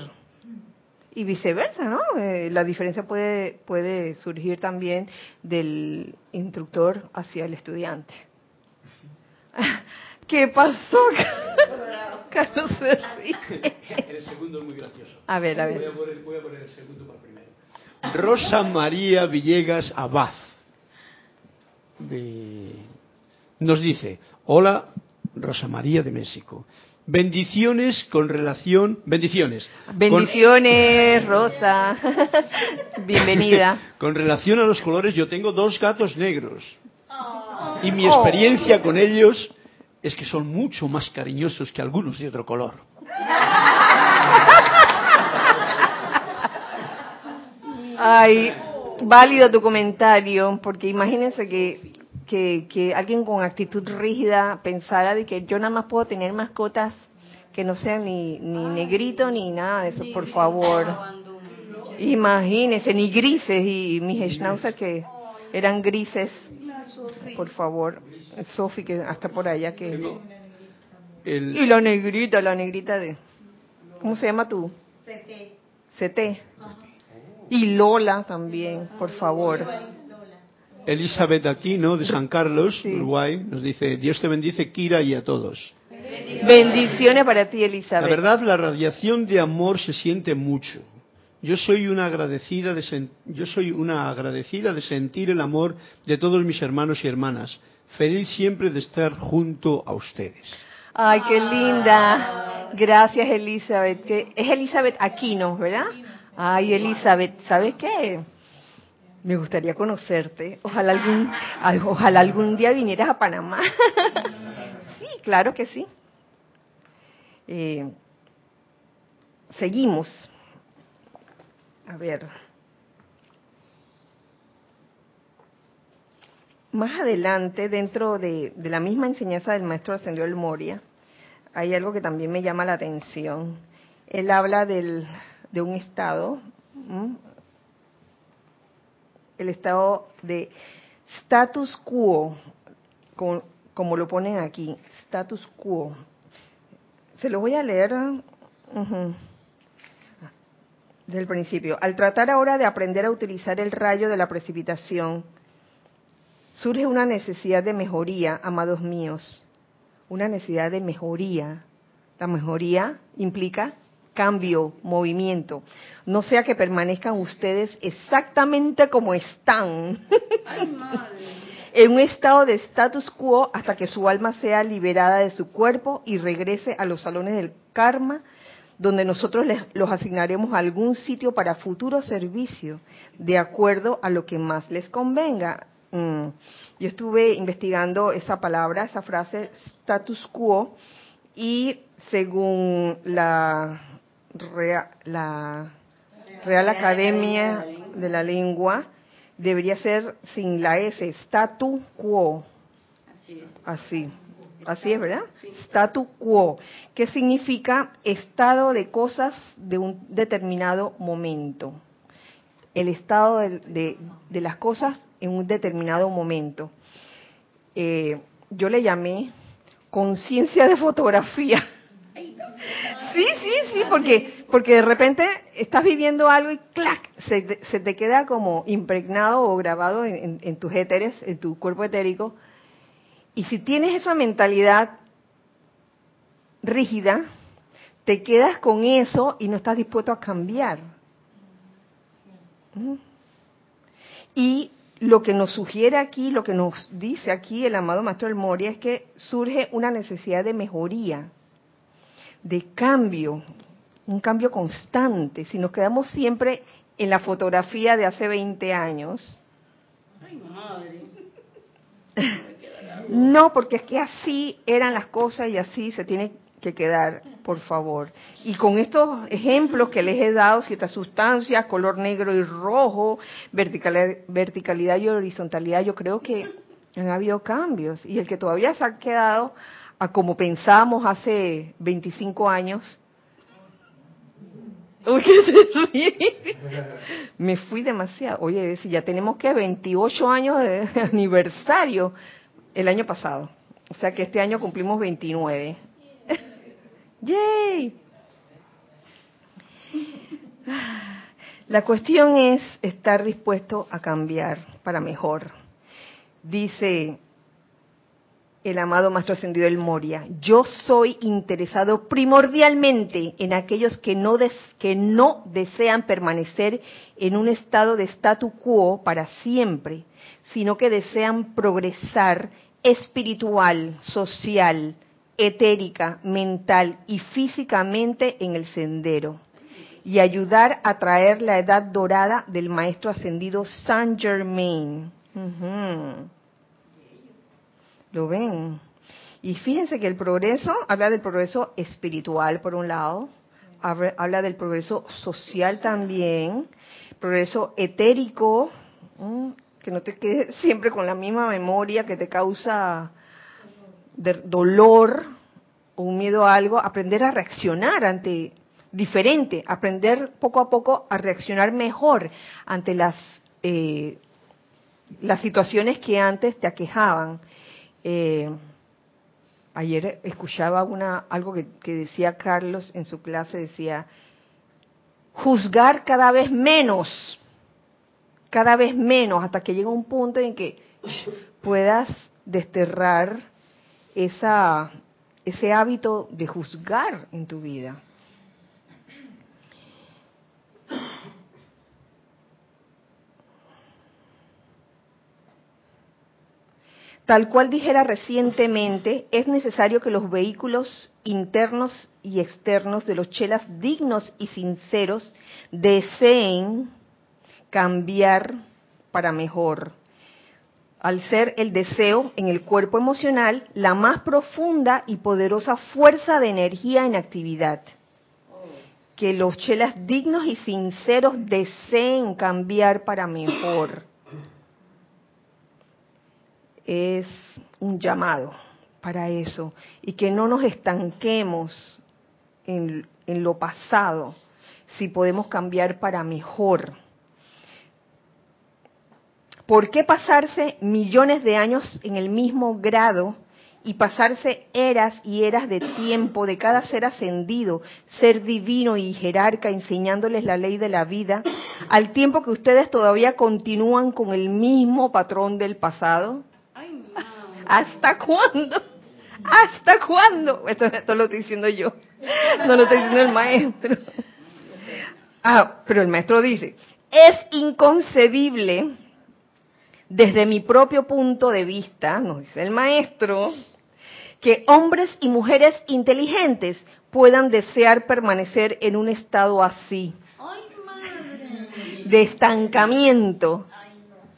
Y viceversa, ¿no? Eh, la diferencia puede, puede surgir también del instructor hacia el estudiante. ¿Qué pasó? Carlos. El segundo es muy gracioso. A ver, a Voy a ver. poner, voy a poner el segundo para el primero. Rosa María Villegas Abad de- nos dice, hola Rosa María de México. Bendiciones con relación, bendiciones. Con- Bendiciones, Rosa. Bienvenida. Con relación a los colores, yo tengo dos gatos negros. Y mi experiencia con ellos es que son mucho más cariñosos que algunos de otro color. Ay, válido tu comentario, porque imagínense que, que, que alguien con actitud rígida pensara de que yo nada más puedo tener mascotas que no sean ni, ni negrito ni nada de eso, por favor. Imagínense, ni grises, y mis schnauzers que eran grises, por favor. Sofi, que hasta por allá que... El- Y la negrita, la negrita de... ¿Cómo se llama tú? CT. Y Lola también, por favor. Elizabeth Aquino de San Carlos, Sí. Uruguay, nos dice, Dios te bendice, Kira, y a todos. Bendiciones para ti, La Elizabeth. verdad, la radiación de amor se siente mucho. Yo soy una agradecida de sen- yo soy una agradecida de sentir el amor de todos mis hermanos y hermanas. Feliz siempre de estar junto a ustedes. Ay, qué linda. Gracias, Elizabeth. Que es Elizabeth Aquino, ¿verdad? Ay, Elizabeth, ¿sabes qué? Me gustaría conocerte. Ojalá algún, ojalá algún día vinieras a Panamá. Sí, claro que sí. Eh, seguimos. A ver. Más adelante, dentro de, la misma enseñanza del maestro Ascendió el Moria, hay algo que también me llama la atención. Él habla del, de un estado. El estado de status quo, como, lo ponen aquí, status quo. Se lo voy a leer ujú, del principio. Al tratar ahora de aprender a utilizar el rayo de la precipitación, surge una necesidad de mejoría, amados míos, una necesidad de mejoría. La mejoría implica cambio, movimiento. No sea que permanezcan ustedes exactamente como están, en un estado de status quo hasta que su alma sea liberada de su cuerpo y regrese a los salones del karma, donde nosotros les, los asignaremos a algún sitio para futuro servicio, de acuerdo a lo que más les convenga. Mm. Yo estuve investigando esa palabra, esa frase, status quo, y según la, la Real Academia de la Lengua, debería ser sin la S, statu quo. Así es. Así. Así es, ¿verdad? Statu quo, que significa estado de cosas de un determinado momento. El estado de, de- de las cosas en un determinado momento. Eh, yo le llamé conciencia de fotografía. Sí, sí, sí, porque porque de repente estás viviendo algo y clac, se, te- se te queda como impregnado o grabado en, en- tus éteres, en tu cuerpo etérico. Y si tienes esa mentalidad rígida, te quedas con eso y no estás dispuesto a cambiar. Y lo que nos sugiere aquí, lo que nos dice aquí el amado Maestro del Moria es que surge una necesidad de mejoría, de cambio, un cambio constante. Si nos quedamos siempre en la fotografía de hace 20 años, Ay, madre. no, porque es que así eran las cosas y así se tiene que quedar, por favor. Y con estos ejemplos que les he dado, ciertas sustancias, color negro y rojo, vertical- verticalidad y horizontalidad, yo creo que han habido cambios. Y el que todavía se ha quedado a como pensábamos hace 25 años. Me fui demasiado. Oye, si ya tenemos que 28 años de aniversario el año pasado. O sea que este año cumplimos 29. ¡Yay! La cuestión es estar dispuesto a cambiar para mejor. Dice el amado Maestro Ascendido del Moria, yo soy interesado primordialmente en aquellos que no, des- que no desean permanecer en un estado de statu quo para siempre, sino que desean progresar espiritual, social, etérica, mental y físicamente en el sendero y ayudar a traer la edad dorada del Maestro Ascendido Saint Germain. ¿Lo ven? Y fíjense que el progreso habla del progreso espiritual por un lado, habla del progreso social también, progreso etérico, que no te quedes siempre con la misma memoria que te causa dolor o un miedo a algo, aprender a reaccionar ante diferente, aprender poco a poco a reaccionar mejor ante las eh, las situaciones que antes te aquejaban. Eh, ayer escuchaba una algo que, decía Carlos en su clase, decía, juzgar cada vez menos, cada vez menos, hasta que llega un punto en que puedas desterrar esa, ese hábito de juzgar en tu vida. Tal cual dijera recientemente, es necesario que los vehículos internos y externos de los chelas dignos y sinceros deseen cambiar para mejor. Al ser el deseo en el cuerpo emocional la más profunda y poderosa fuerza de energía en actividad. Que los chelas dignos y sinceros deseen cambiar para mejor es un llamado para eso y que no nos estanquemos en, lo pasado si podemos cambiar para mejor. ¿Por qué pasarse millones de años en el mismo grado y pasarse eras y eras de tiempo de cada ser ascendido, ser divino y jerarca enseñándoles la ley de la vida, al tiempo que ustedes todavía continúan con el mismo patrón del pasado? ¿Hasta cuándo? ¿Hasta cuándo? Esto, esto lo estoy diciendo yo, no lo estoy diciendo el maestro. Ah, pero el maestro dice, es inconcebible desde mi propio punto de vista, nos dice el maestro, que hombres y mujeres inteligentes puedan desear permanecer en un estado así, de estancamiento,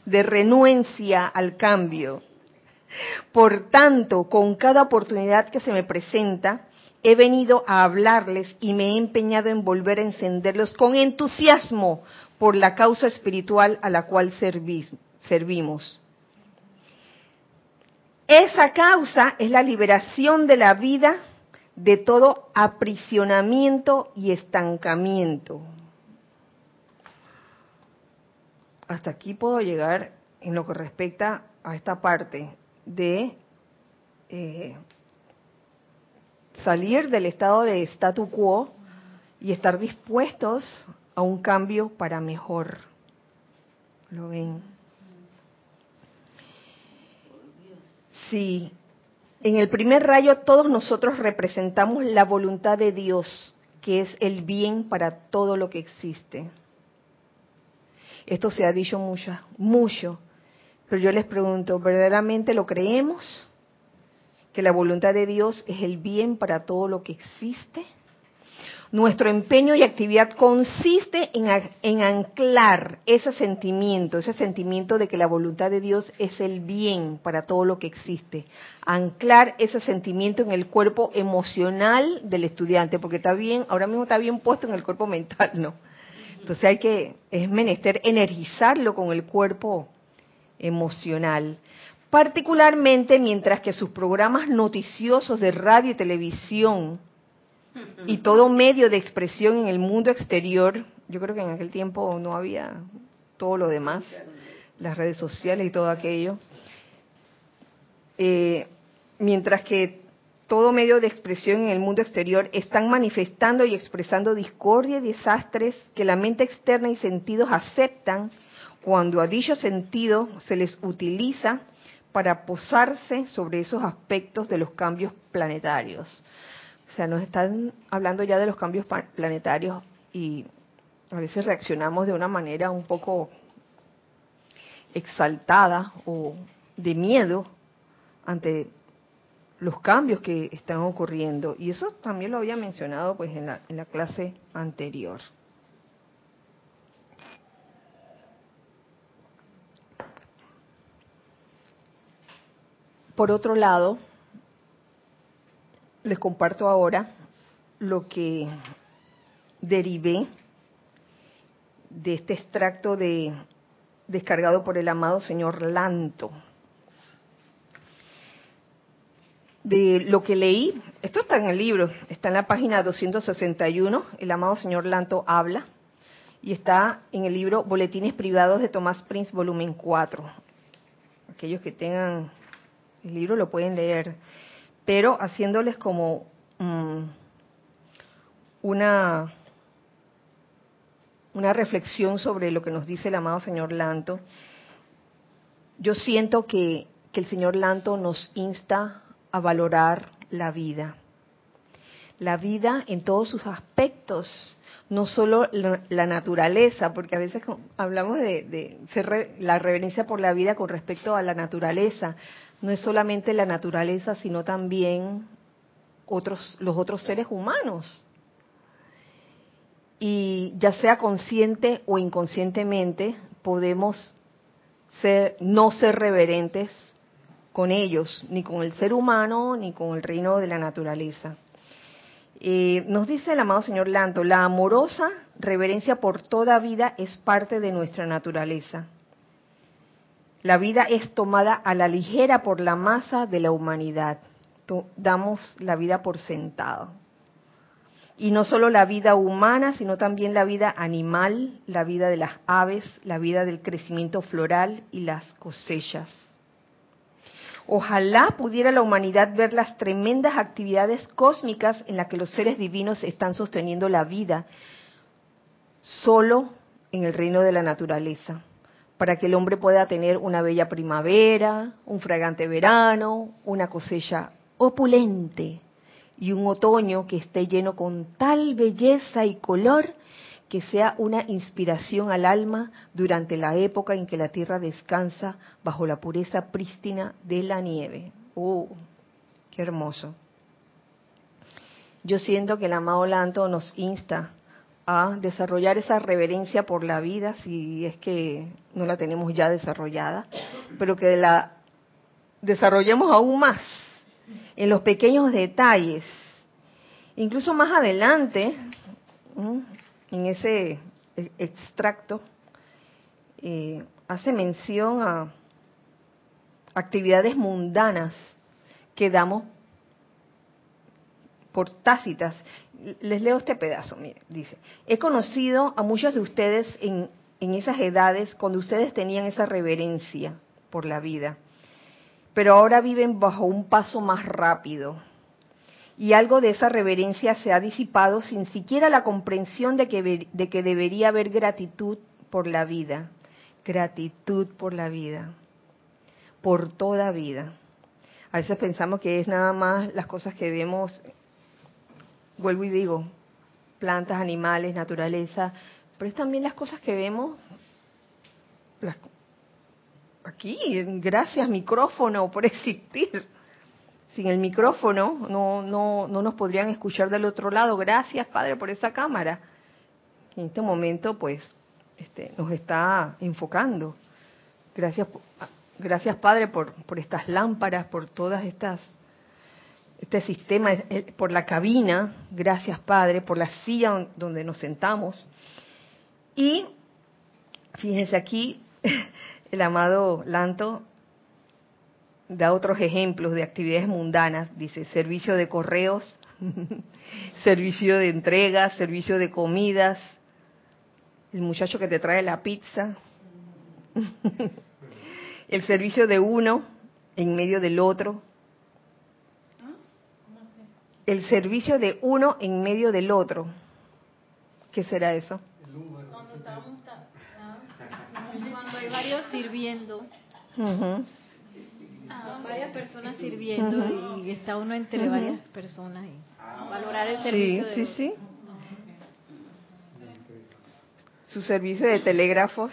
de renuencia al cambio. Por tanto, con cada oportunidad que se me presenta, he venido a hablarles y me he empeñado en volver a encenderlos con entusiasmo por la causa espiritual a la cual servimos. Esa causa es la liberación de la vida de todo aprisionamiento y estancamiento. Hasta aquí puedo llegar en lo que respecta a esta parte de eh, salir del estado de statu quo y estar dispuestos a un cambio para mejor. ¿Lo ven? Sí. En el primer rayo todos nosotros representamos la voluntad de Dios, que es el bien para todo lo que existe. Esto se ha dicho mucho, mucho, pero yo les pregunto, ¿verdaderamente lo creemos? ¿Que la voluntad de Dios es el bien para todo lo que existe? Nuestro empeño y actividad consiste en, anclar ese sentimiento, ese sentimiento de que la voluntad de Dios es el bien para todo lo que existe. Anclar ese sentimiento en el cuerpo emocional del estudiante, porque está bien, ahora mismo está bien puesto en el cuerpo mental, ¿no? Entonces hay que, es menester energizarlo con el cuerpo emocional particularmente mientras que sus programas noticiosos de radio y televisión y todo medio de expresión en el mundo exterior, yo creo que en aquel tiempo no había todo lo demás, las redes sociales y todo aquello, eh, mientras que todo medio de expresión en el mundo exterior están manifestando y expresando discordia y desastres que la mente externa y sentidos aceptan cuando a dicho sentido se les utiliza para posarse sobre esos aspectos de los cambios planetarios. O sea, nos están hablando ya de los cambios planetarios y a veces reaccionamos de una manera un poco exaltada o de miedo ante los cambios que están ocurriendo. Y eso también lo había mencionado pues en la, en la clase anterior. Por otro lado, les comparto ahora lo que derivé de este extracto de, descargado por el amado señor Lanto. De lo que leí, esto está en el libro, está en la página 261, el amado señor Lanto habla, y está en el libro Boletines Privados de Tomás Prince, volumen 4. Aquellos que tengan el libro lo pueden leer pero haciéndoles como mm, una, una reflexión sobre lo que nos dice el amado señor Lanto, yo siento que, que el señor Lanto nos insta a valorar la vida. La vida en todos sus aspectos, no solo la, naturaleza, porque a veces hablamos de, de la reverencia por la vida con respecto a la naturaleza, no es solamente la naturaleza, sino también otros, los otros seres humanos. Y ya sea consciente o inconscientemente, podemos ser, no ser reverentes con ellos, ni con el ser humano, ni con el reino de la naturaleza. Eh, nos dice el amado señor Lanto, la amorosa reverencia por toda vida es parte de nuestra naturaleza. La vida es tomada a la ligera por la masa de la humanidad. Damos la vida por sentado. Y no solo la vida humana, sino también la vida animal, la vida de las aves, la vida del crecimiento floral y las cosechas. Ojalá pudiera la humanidad ver las tremendas actividades cósmicas en las que los seres divinos están sosteniendo la vida solo en el reino de la naturaleza para que el hombre pueda tener una bella primavera, un fragante verano, una cosecha opulente y un otoño que esté lleno con tal belleza y color que sea una inspiración al alma durante la época en que la tierra descansa bajo la pureza prístina de la nieve. ¡Uh! ¡Qué hermoso! Yo siento que el amado Lanto nos insta a desarrollar esa reverencia por la vida, si es que no la tenemos ya desarrollada, pero que la desarrollemos aún más en los pequeños detalles. Incluso más adelante, en ese extracto, eh, hace mención a actividades mundanas que damos por tácitas. Les leo este pedazo, mire, dice, he conocido a muchos de ustedes en, en esas edades cuando ustedes tenían esa reverencia por la vida, pero ahora viven bajo un paso más rápido. Y algo de esa reverencia se ha disipado sin siquiera la comprensión de que, de que debería haber gratitud por la vida. Gratitud por la vida. Por toda vida. A veces pensamos que es nada más las cosas que vemos vuelvo y digo, plantas, animales, naturaleza, pero es también las cosas que vemos aquí, gracias micrófono por existir. Sin el micrófono no, no, no nos podrían escuchar del otro lado. Gracias, Padre, por esa cámara. En este momento, pues, este, nos está enfocando. Gracias, gracias Padre, por, por estas lámparas, por todas estas este sistema, por la cabina, gracias Padre, por la silla donde nos sentamos. Y fíjense aquí, el amado Lanto da otros ejemplos de actividades mundanas, dice servicio de correos, servicio de entregas, servicio de comidas, el muchacho que te trae la pizza, el servicio de uno en medio del otro, el servicio de uno en medio del otro. ¿Qué será eso? Cuando, estamos, cuando hay varios sirviendo, varias personas sirviendo y está uno entre varias personas y valorar el servicio. Sí, sí, sí. Su servicio de telégrafos.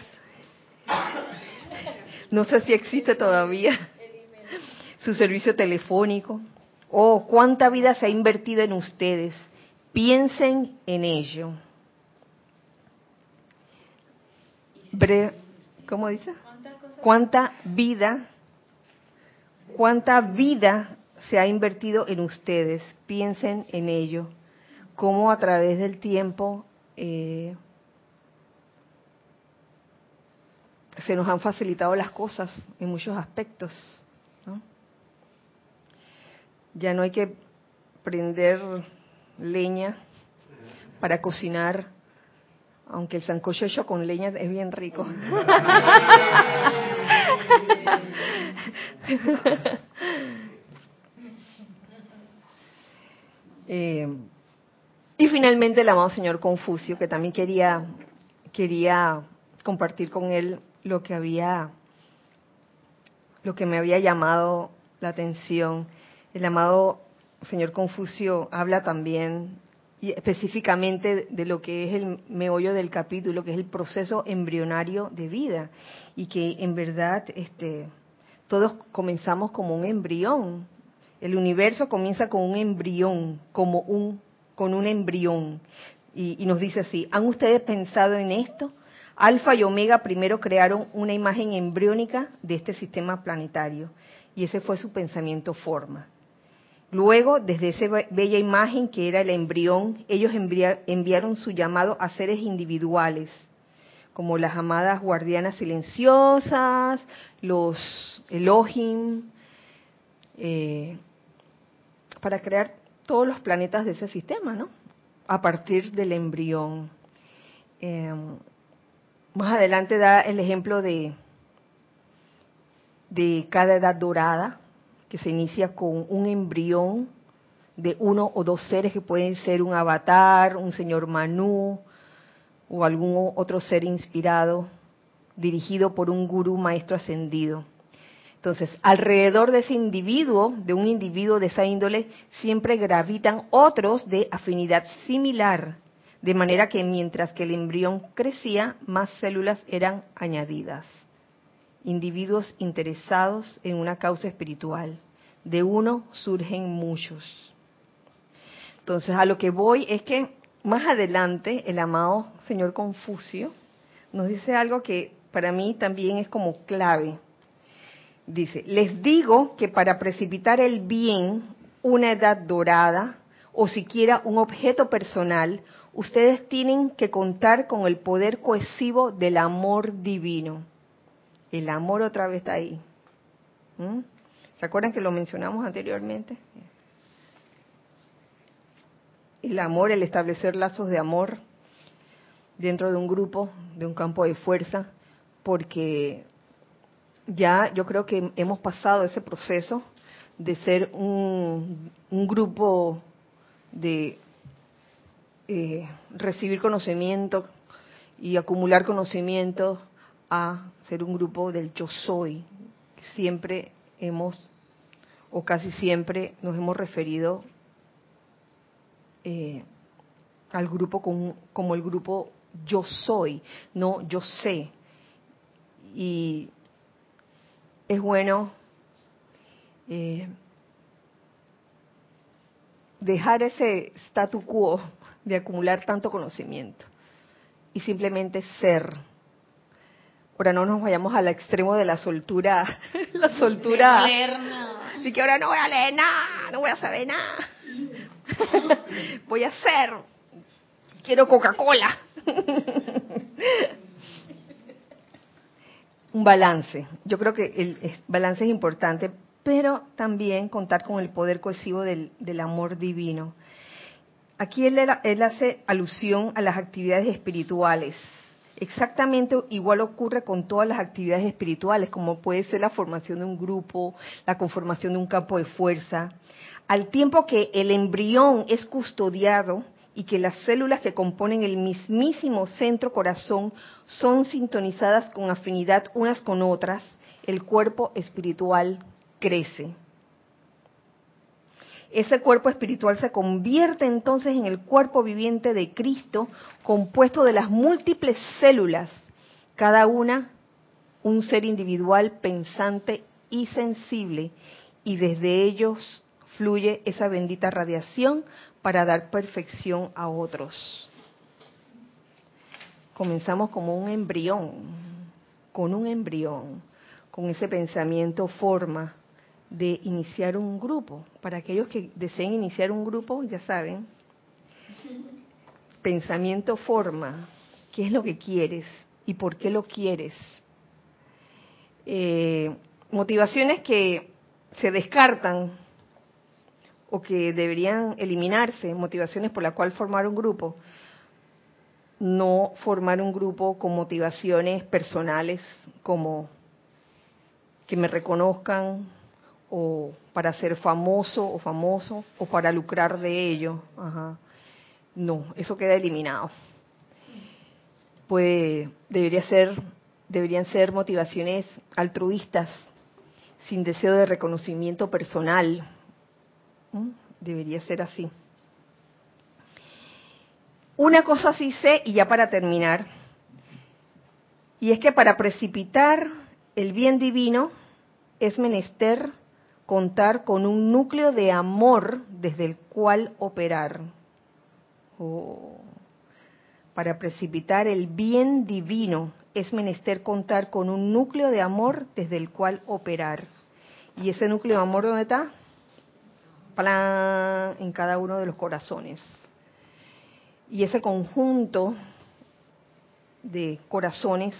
No sé si existe todavía. Su servicio telefónico. Oh, cuánta vida se ha invertido en ustedes. Piensen en ello. ¿Cómo dice? ¿Cuánta vida, cuánta vida se ha invertido en ustedes? Piensen en ello. Cómo a través del tiempo eh, se nos han facilitado las cosas en muchos aspectos. Ya no hay que prender leña para cocinar, aunque el sancocho con leña es bien rico. Eh, y finalmente el amado señor Confucio, que también quería, quería compartir con él lo que había, lo que me había llamado la atención el amado señor Confucio habla también y específicamente de lo que es el meollo del capítulo, que es el proceso embrionario de vida y que en verdad este todos comenzamos como un embrión. El universo comienza con un embrión, como un con un embrión. Y, y nos dice así, ¿han ustedes pensado en esto? Alfa y Omega primero crearon una imagen embriónica de este sistema planetario y ese fue su pensamiento forma. Luego, desde esa bella imagen que era el embrión, ellos enviaron su llamado a seres individuales, como las amadas guardianas silenciosas, los Elohim, eh, para crear todos los planetas de ese sistema, ¿no? A partir del embrión. Em, más adelante da el ejemplo de, de cada edad dorada, que se inicia con un embrión de uno o dos seres que pueden ser un avatar, un señor Manú o algún otro ser inspirado dirigido por un gurú maestro ascendido. Entonces, alrededor de ese individuo, de un individuo de esa índole, siempre gravitan otros de afinidad similar, de manera que mientras que el embrión crecía, más células eran añadidas. Individuos interesados en una causa espiritual. De uno surgen muchos. Entonces, a lo que voy es que más adelante el amado señor Confucio nos dice algo que para mí también es como clave. Dice, les digo que para precipitar el bien, una edad dorada o siquiera un objeto personal, ustedes tienen que contar con el poder cohesivo del amor divino. El amor otra vez está ahí. ¿Mm? ¿Se acuerdan que lo mencionamos anteriormente? El amor, el establecer lazos de amor dentro de un grupo, de un campo de fuerza, porque ya yo creo que hemos pasado ese proceso de ser un, grupo de eh, recibir conocimiento y acumular conocimiento a ser un grupo del yo soy. Siempre hemos, o casi siempre, nos hemos referido eh, al grupo como, como el grupo yo soy, no yo sé. Y es bueno eh, dejar ese statu quo de acumular tanto conocimiento y simplemente ser. Ahora no nos vayamos al extremo de la soltura, la soltura. De que ahora no voy a leer nada, no voy a saber nada. voy a ser. Quiero Coca-Cola. Un balance. Yo creo que el balance es importante, pero también contar con el poder cohesivo del, amor divino. Aquí él, él hace alusión a las actividades espirituales. Exactamente igual ocurre con todas las actividades espirituales, como puede ser la formación de un grupo, la conformación de un campo de fuerza. Al tiempo que el embrión es custodiado y que las células que componen el mismísimo centro corazón son sintonizadas con afinidad unas con otras, el cuerpo espiritual crece. Ese cuerpo espiritual se convierte entonces en el cuerpo viviente de Cristo, compuesto de las múltiples células, cada una un ser individual, pensante y sensible, y desde ellos fluye esa bendita radiación para dar perfección a otros. Comenzamos como un embrión, con un embrión, con ese pensamiento forma de iniciar un grupo. Para aquellos que deseen iniciar un grupo, ya saben, pensamiento forma, qué es lo que quieres y por qué lo quieres. Eh, motivaciones que se descartan o que deberían eliminarse, motivaciones por las cuales formar un grupo, no formar un grupo con motivaciones personales como que me reconozcan o para ser famoso o famoso o para lucrar de ello. No, eso queda eliminado. Pues debería ser, deberían ser motivaciones altruistas, sin deseo de reconocimiento personal, ¿Mm? Debería ser así. Una cosa sí sé, y ya para terminar, y es que para precipitar el bien divino es menester contar con un núcleo de amor desde el cual operar. Oh. Para precipitar el bien divino es menester contar con un núcleo de amor desde el cual operar. ¿Y ese núcleo de amor dónde está? plan en cada uno de los corazones. Y ese conjunto de corazones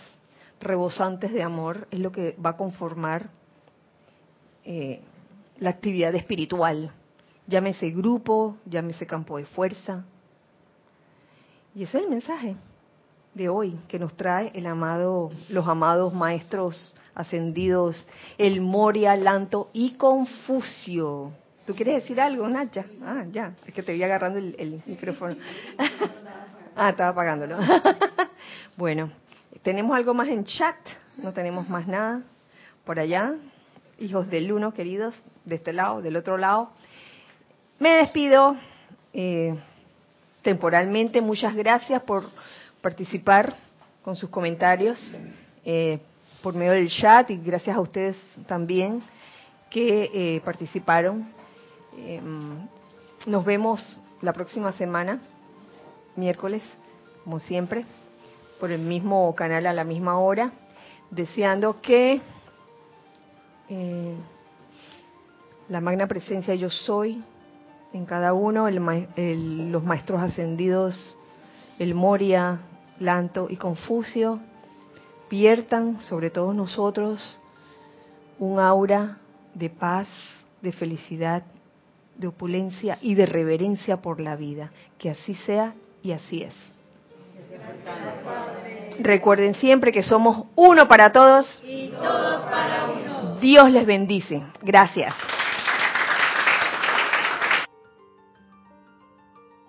rebosantes de amor es lo que va a conformar eh, la actividad espiritual. Llámese grupo, llámese campo de fuerza. Y ese es el mensaje de hoy que nos trae el amado, los amados maestros ascendidos, el Moria, Lanto y Confucio. ¿Tú quieres decir algo, Nacha? Ah, ya, es que te voy agarrando el, micrófono. ah, estaba apagándolo. bueno, ¿tenemos algo más en chat? No tenemos más nada. Por allá, hijos del uno, queridos, de este lado, del otro lado. Me despido. Eh, temporalmente. Muchas gracias por participar con sus comentarios eh, por medio del chat y gracias a ustedes también que eh, participaron. Em, nos vemos la próxima semana, miércoles, como siempre, por el mismo canal a la misma hora, deseando que eh, la magna presencia yo soy en cada uno, los maestros ascendidos, el Moria, Lanto y Confucio, viertan sobre todos nosotros un aura de paz, de felicidad, de opulencia y de reverencia por la vida. Que así sea y así es. Recuerden siempre que somos uno para todos y todos para uno. Dios les bendice. Gracias.